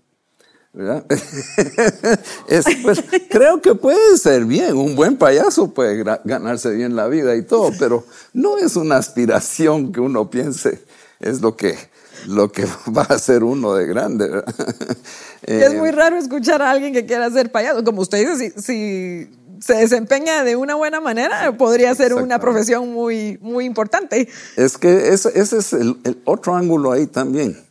Speaker 2: ¿verdad? [laughs] pues, creo que puede ser bien, un buen payaso puede ganarse bien la vida y todo, pero no es una aspiración que uno piense, es lo que lo que [laughs] va a ser uno de grande. [laughs]
Speaker 1: es muy raro escuchar a alguien que quiera ser payaso. Como usted dice, si, se desempeña de una buena manera, podría ser una profesión muy, muy importante.
Speaker 2: Es que ese, es el, otro ángulo ahí también.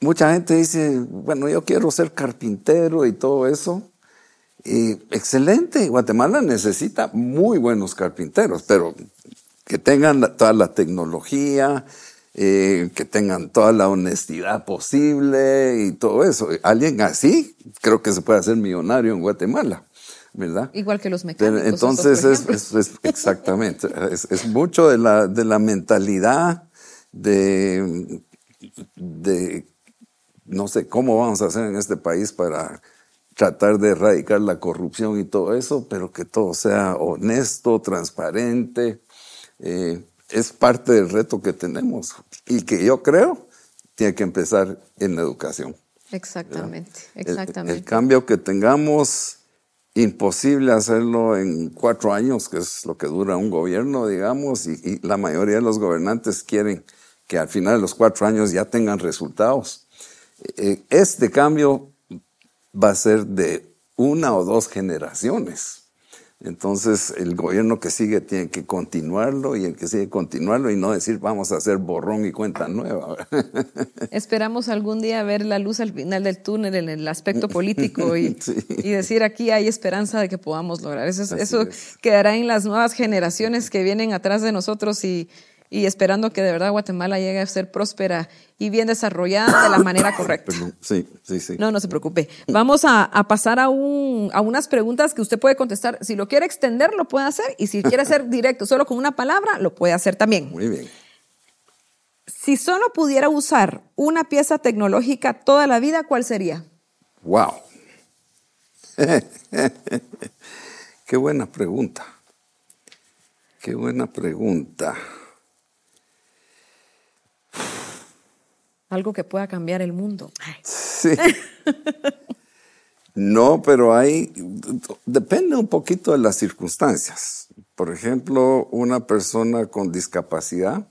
Speaker 2: Mucha gente dice, bueno, yo quiero ser carpintero y todo eso. Y excelente, Guatemala necesita muy buenos carpinteros, pero que tengan toda la tecnología, eh, que tengan toda la honestidad posible y todo eso. Alguien así creo que se puede hacer millonario en Guatemala. ¿verdad?
Speaker 1: Igual que los mecánicos.
Speaker 2: entonces, es, exactamente, es, mucho de la, de la mentalidad de, de, no sé, cómo vamos a hacer en este país para tratar de erradicar la corrupción y todo eso, pero que todo sea honesto, transparente. Eh, es parte del reto que tenemos y que yo creo tiene que empezar en la educación.
Speaker 1: Exactamente, exactamente.
Speaker 2: El, cambio que tengamos, imposible hacerlo en cuatro años, que es lo que dura un gobierno, digamos, y, la mayoría de los gobernantes quieren que al final de los cuatro años ya tengan resultados. Eh, este cambio va a ser de una o dos generaciones. Entonces el gobierno que sigue tiene que continuarlo y el que sigue continuarlo y no decir vamos a hacer borrón y cuenta nueva. [laughs]
Speaker 1: Esperamos algún día ver la luz al final del túnel en el aspecto [laughs] político y, decir aquí hay esperanza de que podamos lograr. Eso, eso quedará en las nuevas generaciones que vienen atrás de nosotros y, y esperando que de verdad Guatemala llegue a ser próspera y bien desarrollada de la manera [coughs] correcta.
Speaker 2: Sí, sí, sí.
Speaker 1: No, no se preocupe. Vamos a, pasar a, un, a unas preguntas que usted puede contestar. Si lo quiere extender, lo puede hacer. Y si quiere ser [laughs] directo solo con una palabra, lo puede hacer también.
Speaker 2: Muy bien.
Speaker 1: Si solo pudiera usar una pieza tecnológica toda la vida, ¿cuál sería?
Speaker 2: ¡Wow! [laughs] Qué buena pregunta. Qué buena pregunta.
Speaker 1: Algo que pueda cambiar el mundo.
Speaker 2: Sí. No, pero hay, depende un poquito de las circunstancias. Por ejemplo, una persona con discapacidad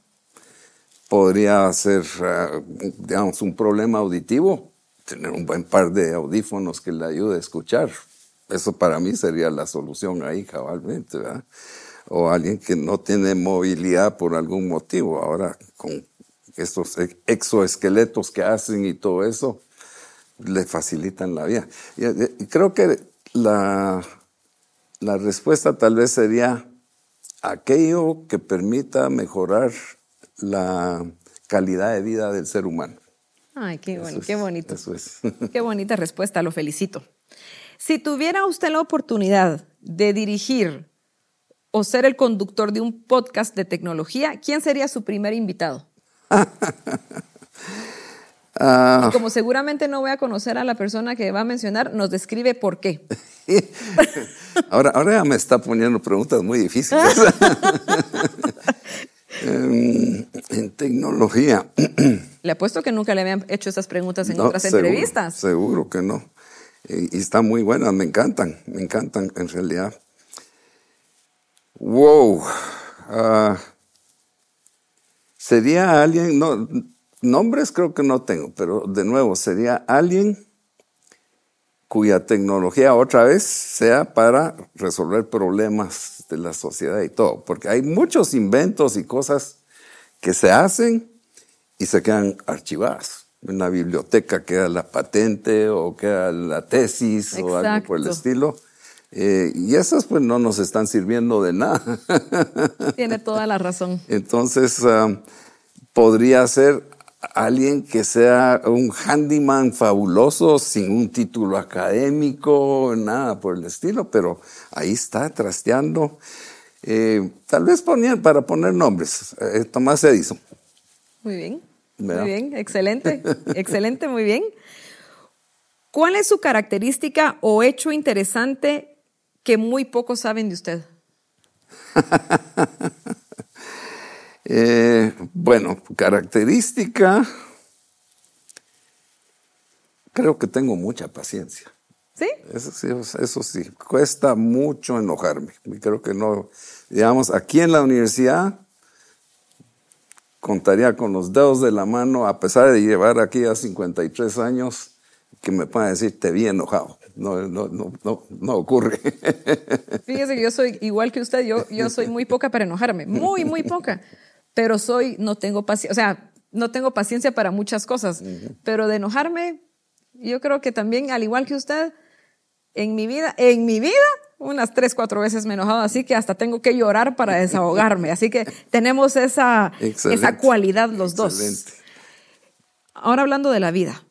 Speaker 2: podría ser, eh, digamos, un problema auditivo, tener un buen par de audífonos que le ayude a escuchar. Eso para mí sería la solución ahí, cabalmente, ¿verdad? O alguien que no tiene movilidad por algún motivo. Ahora, con estos exoesqueletos que hacen y todo eso, le facilitan la vida. Y, creo que la, la respuesta tal vez sería aquello que permita mejorar la calidad de vida del ser humano.
Speaker 1: Ay, qué, qué bonito. Eso es. [laughs] Qué bonita respuesta, lo felicito. Si tuviera usted la oportunidad de dirigir o ser el conductor de un podcast de tecnología, ¿quién sería su primer invitado? Ah. y como seguramente no voy a conocer a la persona que va a mencionar, nos describe por qué. [laughs]
Speaker 2: ahora, ahora me está poniendo preguntas muy difíciles. [laughs] en, tecnología. [clears throat]
Speaker 1: Le apuesto que nunca le habían hecho esas preguntas en otras entrevistas.
Speaker 2: Seguro que no. Y, y están muy buenas, me encantan, me encantan en realidad. Wow. Ah, sería alguien, no, nombres creo que no tengo, pero de nuevo, sería alguien cuya tecnología otra vez sea para resolver problemas de la sociedad y todo, porque hay muchos inventos y cosas que se hacen y se quedan archivadas. En la biblioteca queda la patente o queda la tesis o algo por el estilo. Eh, y esas pues no nos están sirviendo de nada. [laughs]
Speaker 1: Tiene toda la razón.
Speaker 2: Entonces, ah, podría ser alguien que sea un handyman fabuloso, sin un título académico, nada por el estilo, pero ahí está trasteando. Eh, tal vez ponían para poner nombres, eh, Tomás Edison.
Speaker 1: Muy bien, muy bien, excelente, [laughs] excelente, muy bien. ¿Cuál es su característica o hecho interesante que muy pocos saben de usted? [laughs]
Speaker 2: Eh, bueno, característica, creo que tengo mucha paciencia.
Speaker 1: ¿Sí?
Speaker 2: Eso sí, eso sí, cuesta mucho enojarme. Creo que no, digamos, aquí en la universidad contaría con los dedos de la mano, a pesar de llevar aquí a 53 años, que me puedan decir, te vi enojado no, no, no, no, ocurre. [laughs]
Speaker 1: Fíjese que yo soy igual que usted, yo, yo soy muy poca para enojarme, muy, muy poca, pero soy, no tengo paciencia, o sea, no tengo paciencia para muchas cosas, pero de enojarme, yo creo que también, al igual que usted, en mi vida, en mi vida, unas tres, cuatro veces me he enojado, así que hasta tengo que llorar para desahogarme. Así que tenemos esa, esa cualidad los dos. Ahora hablando de la vida,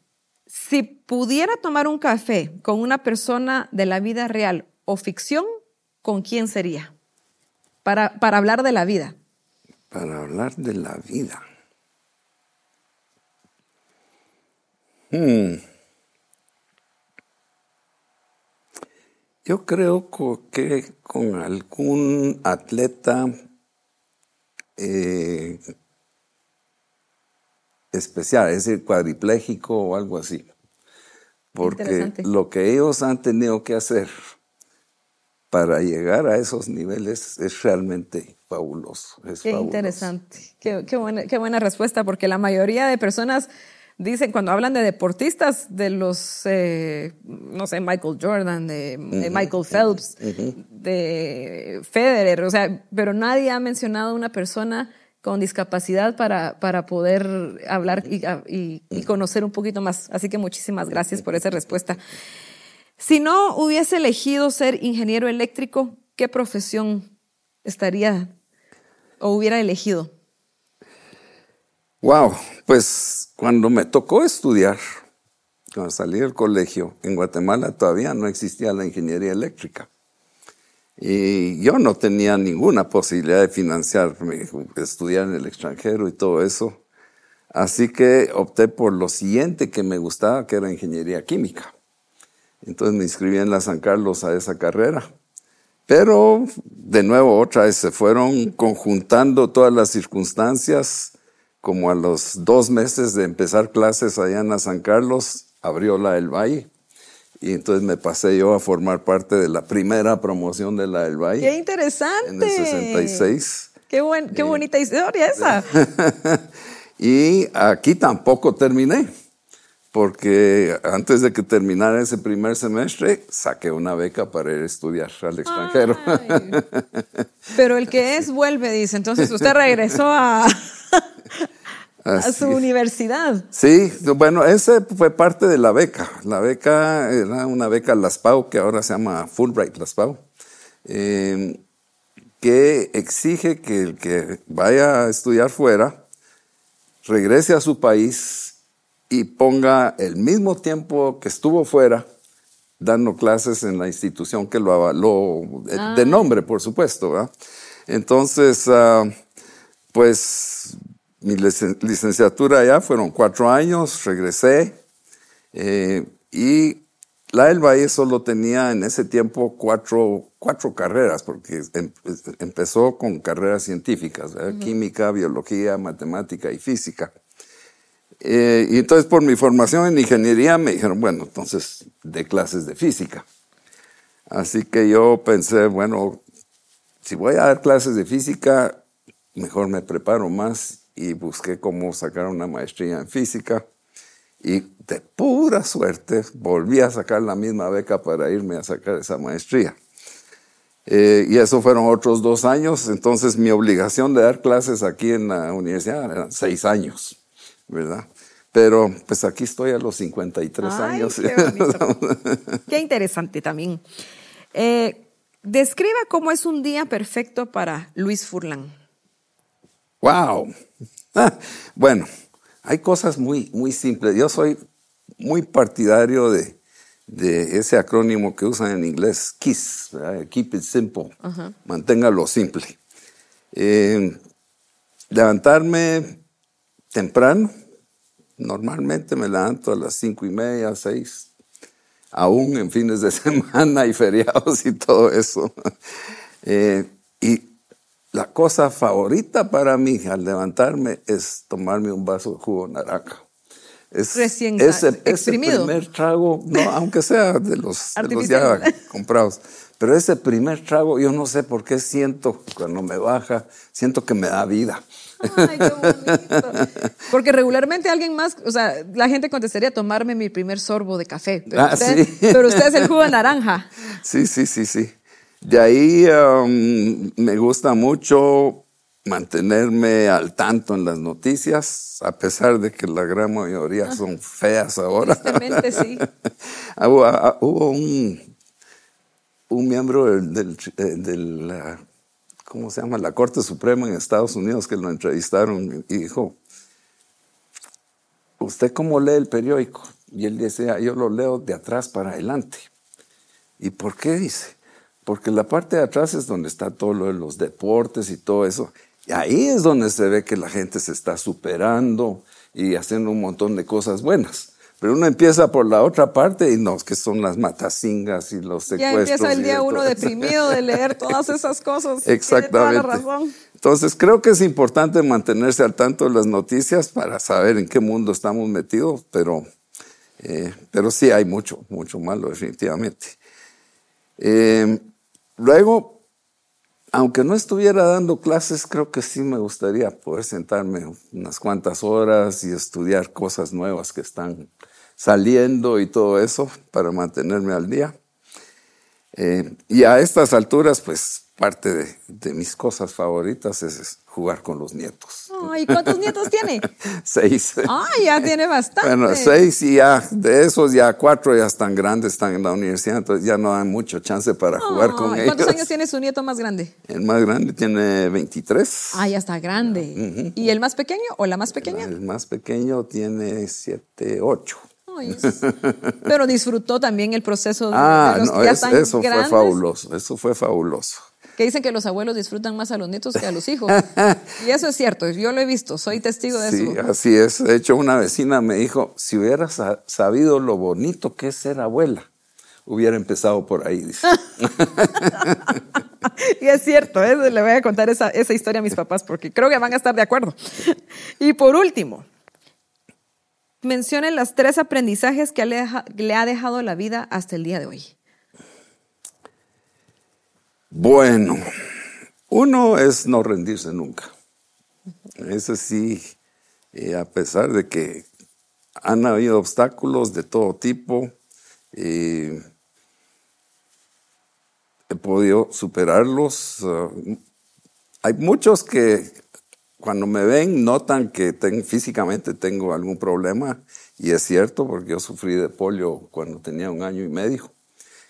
Speaker 1: si pudiera tomar un café con una persona de la vida real o ficción, ¿con quién sería? Para, para hablar de la vida.
Speaker 2: Para hablar de la vida. Hmm. Yo creo que con algún atleta eh, especial, es decir, cuadripléjico o algo así porque lo que ellos han tenido que hacer para llegar a esos niveles es realmente fabuloso.
Speaker 1: qué interesante, qué, buena, respuesta, porque la mayoría de personas dicen, cuando hablan de deportistas, de los, eh, no sé, Michael Jordan, de, Michael Phelps, de Federer, o sea, pero nadie ha mencionado una persona con discapacidad para, para poder hablar y, conocer un poquito más. Así que muchísimas gracias por esa respuesta. Si no hubiese elegido ser ingeniero eléctrico, ¿qué profesión estaría o hubiera elegido?
Speaker 2: Wow, pues cuando me tocó estudiar, cuando salí del colegio, en Guatemala todavía no existía la ingeniería eléctrica. Y yo no tenía ninguna posibilidad de financiarme, estudiar en el extranjero y todo eso. Así que opté por lo siguiente que me gustaba, que era ingeniería química. Entonces me inscribí en la San Carlos a esa carrera. Pero de nuevo otra vez se fueron conjuntando todas las circunstancias. Como a los dos meses de empezar clases allá en la San Carlos, abrió la El Valle y entonces me pasé yo a formar parte de la primera promoción de la del Valle.
Speaker 1: ¡Qué interesante!
Speaker 2: En el 66.
Speaker 1: ¡Qué, buen, qué bonita historia esa! [laughs]
Speaker 2: y aquí tampoco terminé, porque antes de que terminara ese primer semestre, saqué una beca para ir a estudiar al extranjero. [laughs]
Speaker 1: pero el que es vuelve, dice. Entonces usted regresó a... [laughs] a su universidad.
Speaker 2: Sí, bueno, ese fue parte de la beca. La beca era una beca Las Pau, que ahora se llama Fulbright Las Pau, eh, que exige que el que vaya a estudiar fuera regrese a su país y ponga el mismo tiempo que estuvo fuera dando clases en la institución que lo avaló, de,
Speaker 1: Ah.
Speaker 2: nombre, por supuesto. ¿verdad? Entonces, ah, pues mi licen- licenciatura allá fueron cuatro años, regresé eh, y la del Valle solo tenía en ese tiempo cuatro, cuatro carreras, porque em- empezó con carreras científicas, ¿verdad? química, biología, matemática y física. Eh, y entonces por mi formación en ingeniería me dijeron, bueno, entonces de clases de física. Así que yo pensé, bueno, si voy a dar clases de física, mejor me preparo más y busqué cómo sacar una maestría en física. Y de pura suerte volví a sacar la misma beca para irme a sacar esa maestría. Eh, y eso fueron otros dos años, entonces mi obligación de dar clases aquí en la universidad eran seis años, ¿verdad? Pero pues aquí estoy a los 53
Speaker 1: Ay,
Speaker 2: años.
Speaker 1: qué. [laughs] Qué interesante también. Eh, describa cómo es un día perfecto para Luis Furlan.
Speaker 2: ¡Wow! [laughs] Bueno, hay cosas muy, muy simples. Yo soy muy partidario de, de ese acrónimo que usan en inglés, KISS, ¿verdad? Keep It Simple, manténgalo simple. Eh, levantarme temprano, normalmente me levanto a las cinco y media, seis, aún en fines de [laughs] semana y feriados y todo eso. [laughs] Eh, la cosa favorita para mí al levantarme es tomarme un vaso de jugo naranja. Es
Speaker 1: Recién
Speaker 2: ese,
Speaker 1: sa- exprimido.
Speaker 2: ese primer trago, no, aunque sea de los, de los ya [laughs] comprados, pero ese primer trago, yo no sé por qué siento cuando me baja, siento que me da vida.
Speaker 1: Ay, qué bonito. [laughs] Porque regularmente alguien más, o sea, la gente contestaría tomarme mi primer sorbo de café. Pero,
Speaker 2: Ah,
Speaker 1: usted,
Speaker 2: sí.
Speaker 1: pero usted es el [laughs] jugo de naranja.
Speaker 2: Sí, sí, sí, sí. De ahí um, me gusta mucho mantenerme al tanto en las noticias, a pesar de que la gran mayoría son feas ahora.
Speaker 1: Sí. [laughs]
Speaker 2: Ah, hubo, ah, hubo un, un miembro del, del, eh, del, ah, ¿cómo se llama? La Corte Suprema en Estados Unidos que lo entrevistaron y dijo, ¿usted cómo lee el periódico? Y él decía, yo lo leo de atrás para adelante. ¿Y por qué dice? Porque la parte de atrás es donde está todo lo de los deportes y todo eso. Y ahí es donde se ve que la gente se está superando y haciendo un montón de cosas buenas. Pero uno empieza por la otra parte y no, que son las matacingas y los
Speaker 1: Ya
Speaker 2: secuestros.
Speaker 1: empieza el día uno deprimido de leer [laughs] todas esas cosas. Tiene
Speaker 2: Exactamente.
Speaker 1: toda la razón.
Speaker 2: Entonces creo que es importante mantenerse al tanto de las noticias para saber en qué mundo estamos metidos, pero, eh, pero sí hay mucho, mucho malo definitivamente. Eh, luego, aunque no estuviera dando clases, creo que sí me gustaría poder sentarme unas cuantas horas y estudiar cosas nuevas que están saliendo y todo eso para mantenerme al día. Eh, y a estas alturas, pues parte de, de mis cosas favoritas es, jugar con los nietos.
Speaker 1: Ay, ¿cuántos nietos tiene? [laughs]
Speaker 2: Seis.
Speaker 1: Ah, ya tiene bastante.
Speaker 2: Bueno, seis y ya, de esos ya cuatro ya están grandes, están en la universidad, entonces ya no dan mucho chance para jugar con
Speaker 1: Ay,
Speaker 2: ellos.
Speaker 1: ¿Cuántos años tiene su nieto más grande?
Speaker 2: El más grande tiene 23.
Speaker 1: Ah, ya está grande. ¿Y el más pequeño o la más pequeña?
Speaker 2: El más pequeño tiene 7, 8.
Speaker 1: Ay, es- Pero disfrutó también el proceso de,
Speaker 2: Ah,
Speaker 1: de los
Speaker 2: no,
Speaker 1: ya
Speaker 2: es- eso
Speaker 1: grandes,
Speaker 2: fue fabuloso, eso fue fabuloso.
Speaker 1: Que dicen que los abuelos disfrutan más a los nietos que a los hijos. [laughs] y eso es cierto, yo lo he visto, soy testigo de
Speaker 2: Sí,
Speaker 1: eso.
Speaker 2: así es. De hecho, una vecina me dijo, si hubiera sa- sabido lo bonito que es ser abuela, hubiera empezado por ahí. dice. [laughs]
Speaker 1: y es cierto, ¿eh? le voy a contar esa, esa historia a mis papás porque creo que van a estar de acuerdo. Y por último, mencione los tres aprendizajes que le ha dejado la vida hasta el día de hoy.
Speaker 2: Bueno, uno es no rendirse nunca. Ese sí, eh, a pesar de que han habido obstáculos de todo tipo, eh, he podido superarlos. Ah, hay muchos que cuando me ven notan que físicamente tengo algún problema y es cierto porque yo sufrí de polio cuando tenía un año y medio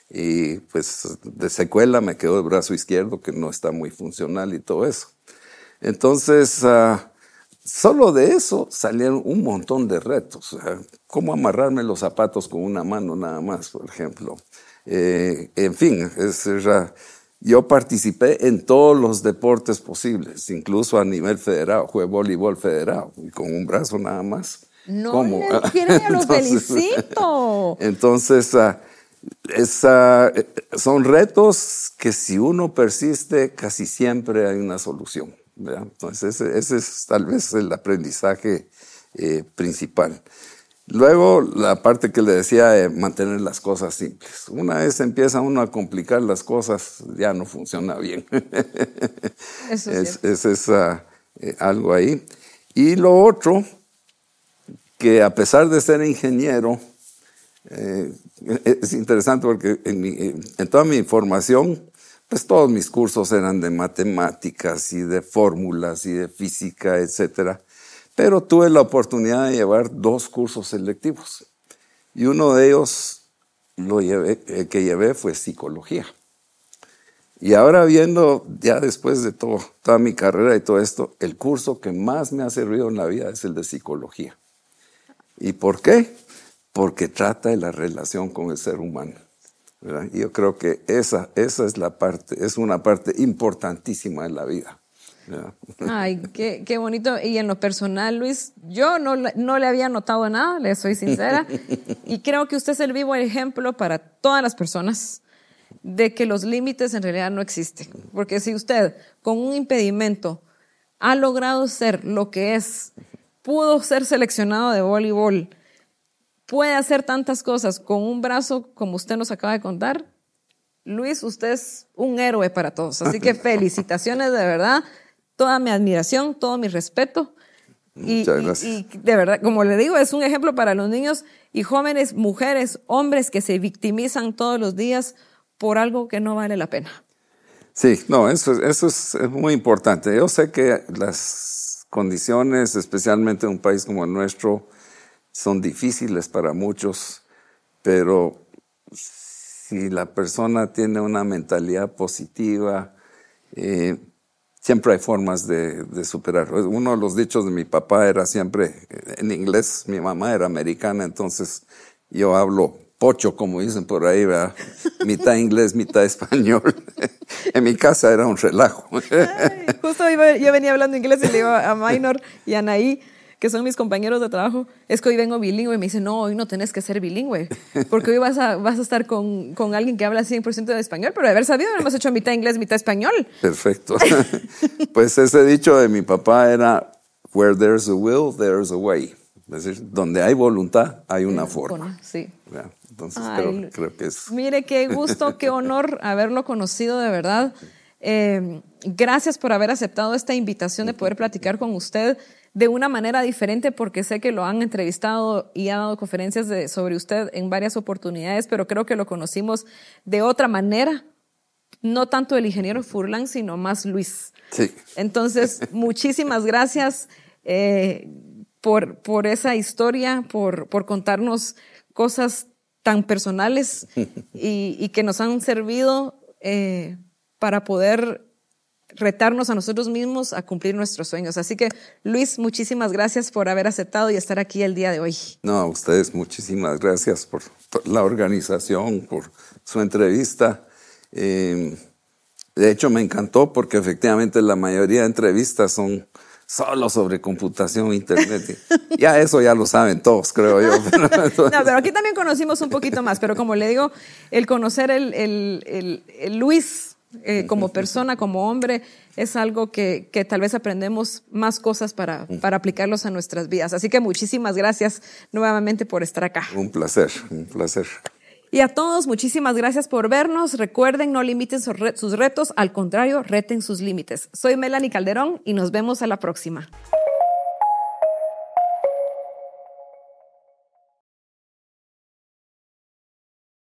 Speaker 2: y pues de secuela me quedó el brazo izquierdo que no está muy funcional y todo eso. Entonces, ah, solo de eso salieron un montón de retos. cómo amarrarme los zapatos con una mano nada más, por ejemplo. Eh, en fin, es, yo participé en todos los deportes posibles, incluso a nivel federado, jugué voleibol federado y con un brazo nada más.
Speaker 1: No, ¿Cómo? [laughs] lo felicito. [laughs]
Speaker 2: Entonces, uh, esa, eh, son retos que si uno persiste, casi siempre hay una solución. Entonces, ese, es tal vez el aprendizaje eh, principal. Luego, la parte que le decía de mantener las cosas simples. Una vez empieza uno a complicar las cosas, ya no funciona bien. [laughs]
Speaker 1: Eso es,
Speaker 2: es, eh, algo ahí. Y lo otro, que a pesar de ser ingeniero, eh, es interesante porque en, toda mi formación, pues todos mis cursos eran de matemáticas y de fórmulas y de física, etcétera. Pero tuve la oportunidad de llevar dos cursos selectivos. Y uno de ellos lo llevé, el que llevé fue psicología. Y ahora viendo, ya después de todo, toda mi carrera y todo esto, el curso que más me ha servido en la vida es el de psicología. ¿Y por qué? Porque trata de la relación con el ser humano. Y yo creo que esa, esa es la parte, es una parte importantísima de la vida.
Speaker 1: Ay, [laughs] qué, qué, bonito. Y en lo personal, Luis, yo no, no le había notado nada, le soy sincera. [laughs] y creo que usted es el vivo ejemplo para todas las personas de que los límites en realidad no existen. Porque si usted con un impedimento ha logrado ser lo que es, pudo ser seleccionado de voleibol, puede hacer tantas cosas con un brazo como usted nos acaba de contar, Luis, usted es un héroe para todos. Así que [laughs] felicitaciones de verdad, toda mi admiración, todo mi respeto.
Speaker 2: Muchas gracias.
Speaker 1: Y, de verdad, como le digo, es un ejemplo para los niños y jóvenes, mujeres, hombres que se victimizan todos los días por algo que no vale la pena.
Speaker 2: Sí, no, eso, eso es muy importante. Yo sé que las condiciones, especialmente en un país como el nuestro, son difíciles para muchos, pero si la persona tiene una mentalidad positiva, eh, siempre hay formas de, de superarlo. Uno de los dichos de mi papá era siempre en inglés, mi mamá era americana, entonces yo hablo pocho, como dicen por ahí, ¿verdad? [laughs] mitad inglés, mitad español. [laughs] en mi casa era un relajo.
Speaker 1: justo yo venía hablando inglés y le digo a Minor y a Anaí, que son mis compañeros de trabajo, es que hoy vengo bilingüe y me dicen, no, hoy no tenés que ser bilingüe, porque hoy vas a, vas a estar con, con alguien que habla 100% de español, pero de haber sabido, hemos hecho mitad inglés, mitad español.
Speaker 2: Perfecto. [laughs] pues ese dicho de mi papá era, where there's a will, there's a way. Es decir, donde hay voluntad, hay una forma.
Speaker 1: Sí.
Speaker 2: Entonces creo, creo, que es...
Speaker 1: Mire, qué gusto, qué honor haberlo conocido de verdad. Eh, gracias por haber aceptado esta invitación de poder platicar con usted de una manera diferente porque sé que lo han entrevistado y ha dado conferencias sobre usted en varias oportunidades, pero creo que lo conocimos de otra manera. No tanto el ingeniero Furlan, sino más Luis.
Speaker 2: Sí.
Speaker 1: Entonces, [laughs] muchísimas gracias eh, por, por esa historia, por, por contarnos cosas tan personales [laughs] y, que nos han servido eh, para poder retarnos a nosotros mismos a cumplir nuestros sueños. Así que, Luis, muchísimas gracias por haber aceptado y estar aquí el día de hoy.
Speaker 2: No, a ustedes muchísimas gracias por la organización, por su entrevista. Eh, de hecho, me encantó porque efectivamente la mayoría de entrevistas son solo sobre computación internet. [laughs] ya eso ya lo saben todos, creo yo. [laughs]
Speaker 1: no, pero aquí también conocimos un poquito más, pero como le digo, el conocer el, el, el Luis eh, como persona, como hombre, es algo que, que, tal vez aprendemos más cosas para, para aplicarlos a nuestras vidas. Así que muchísimas gracias nuevamente por estar acá.
Speaker 2: Un placer, un placer.
Speaker 1: Y a todos, muchísimas gracias por vernos. Recuerden, no limiten sus retos, al contrario, reten sus límites. Soy Melanie Calderón y nos vemos a la próxima.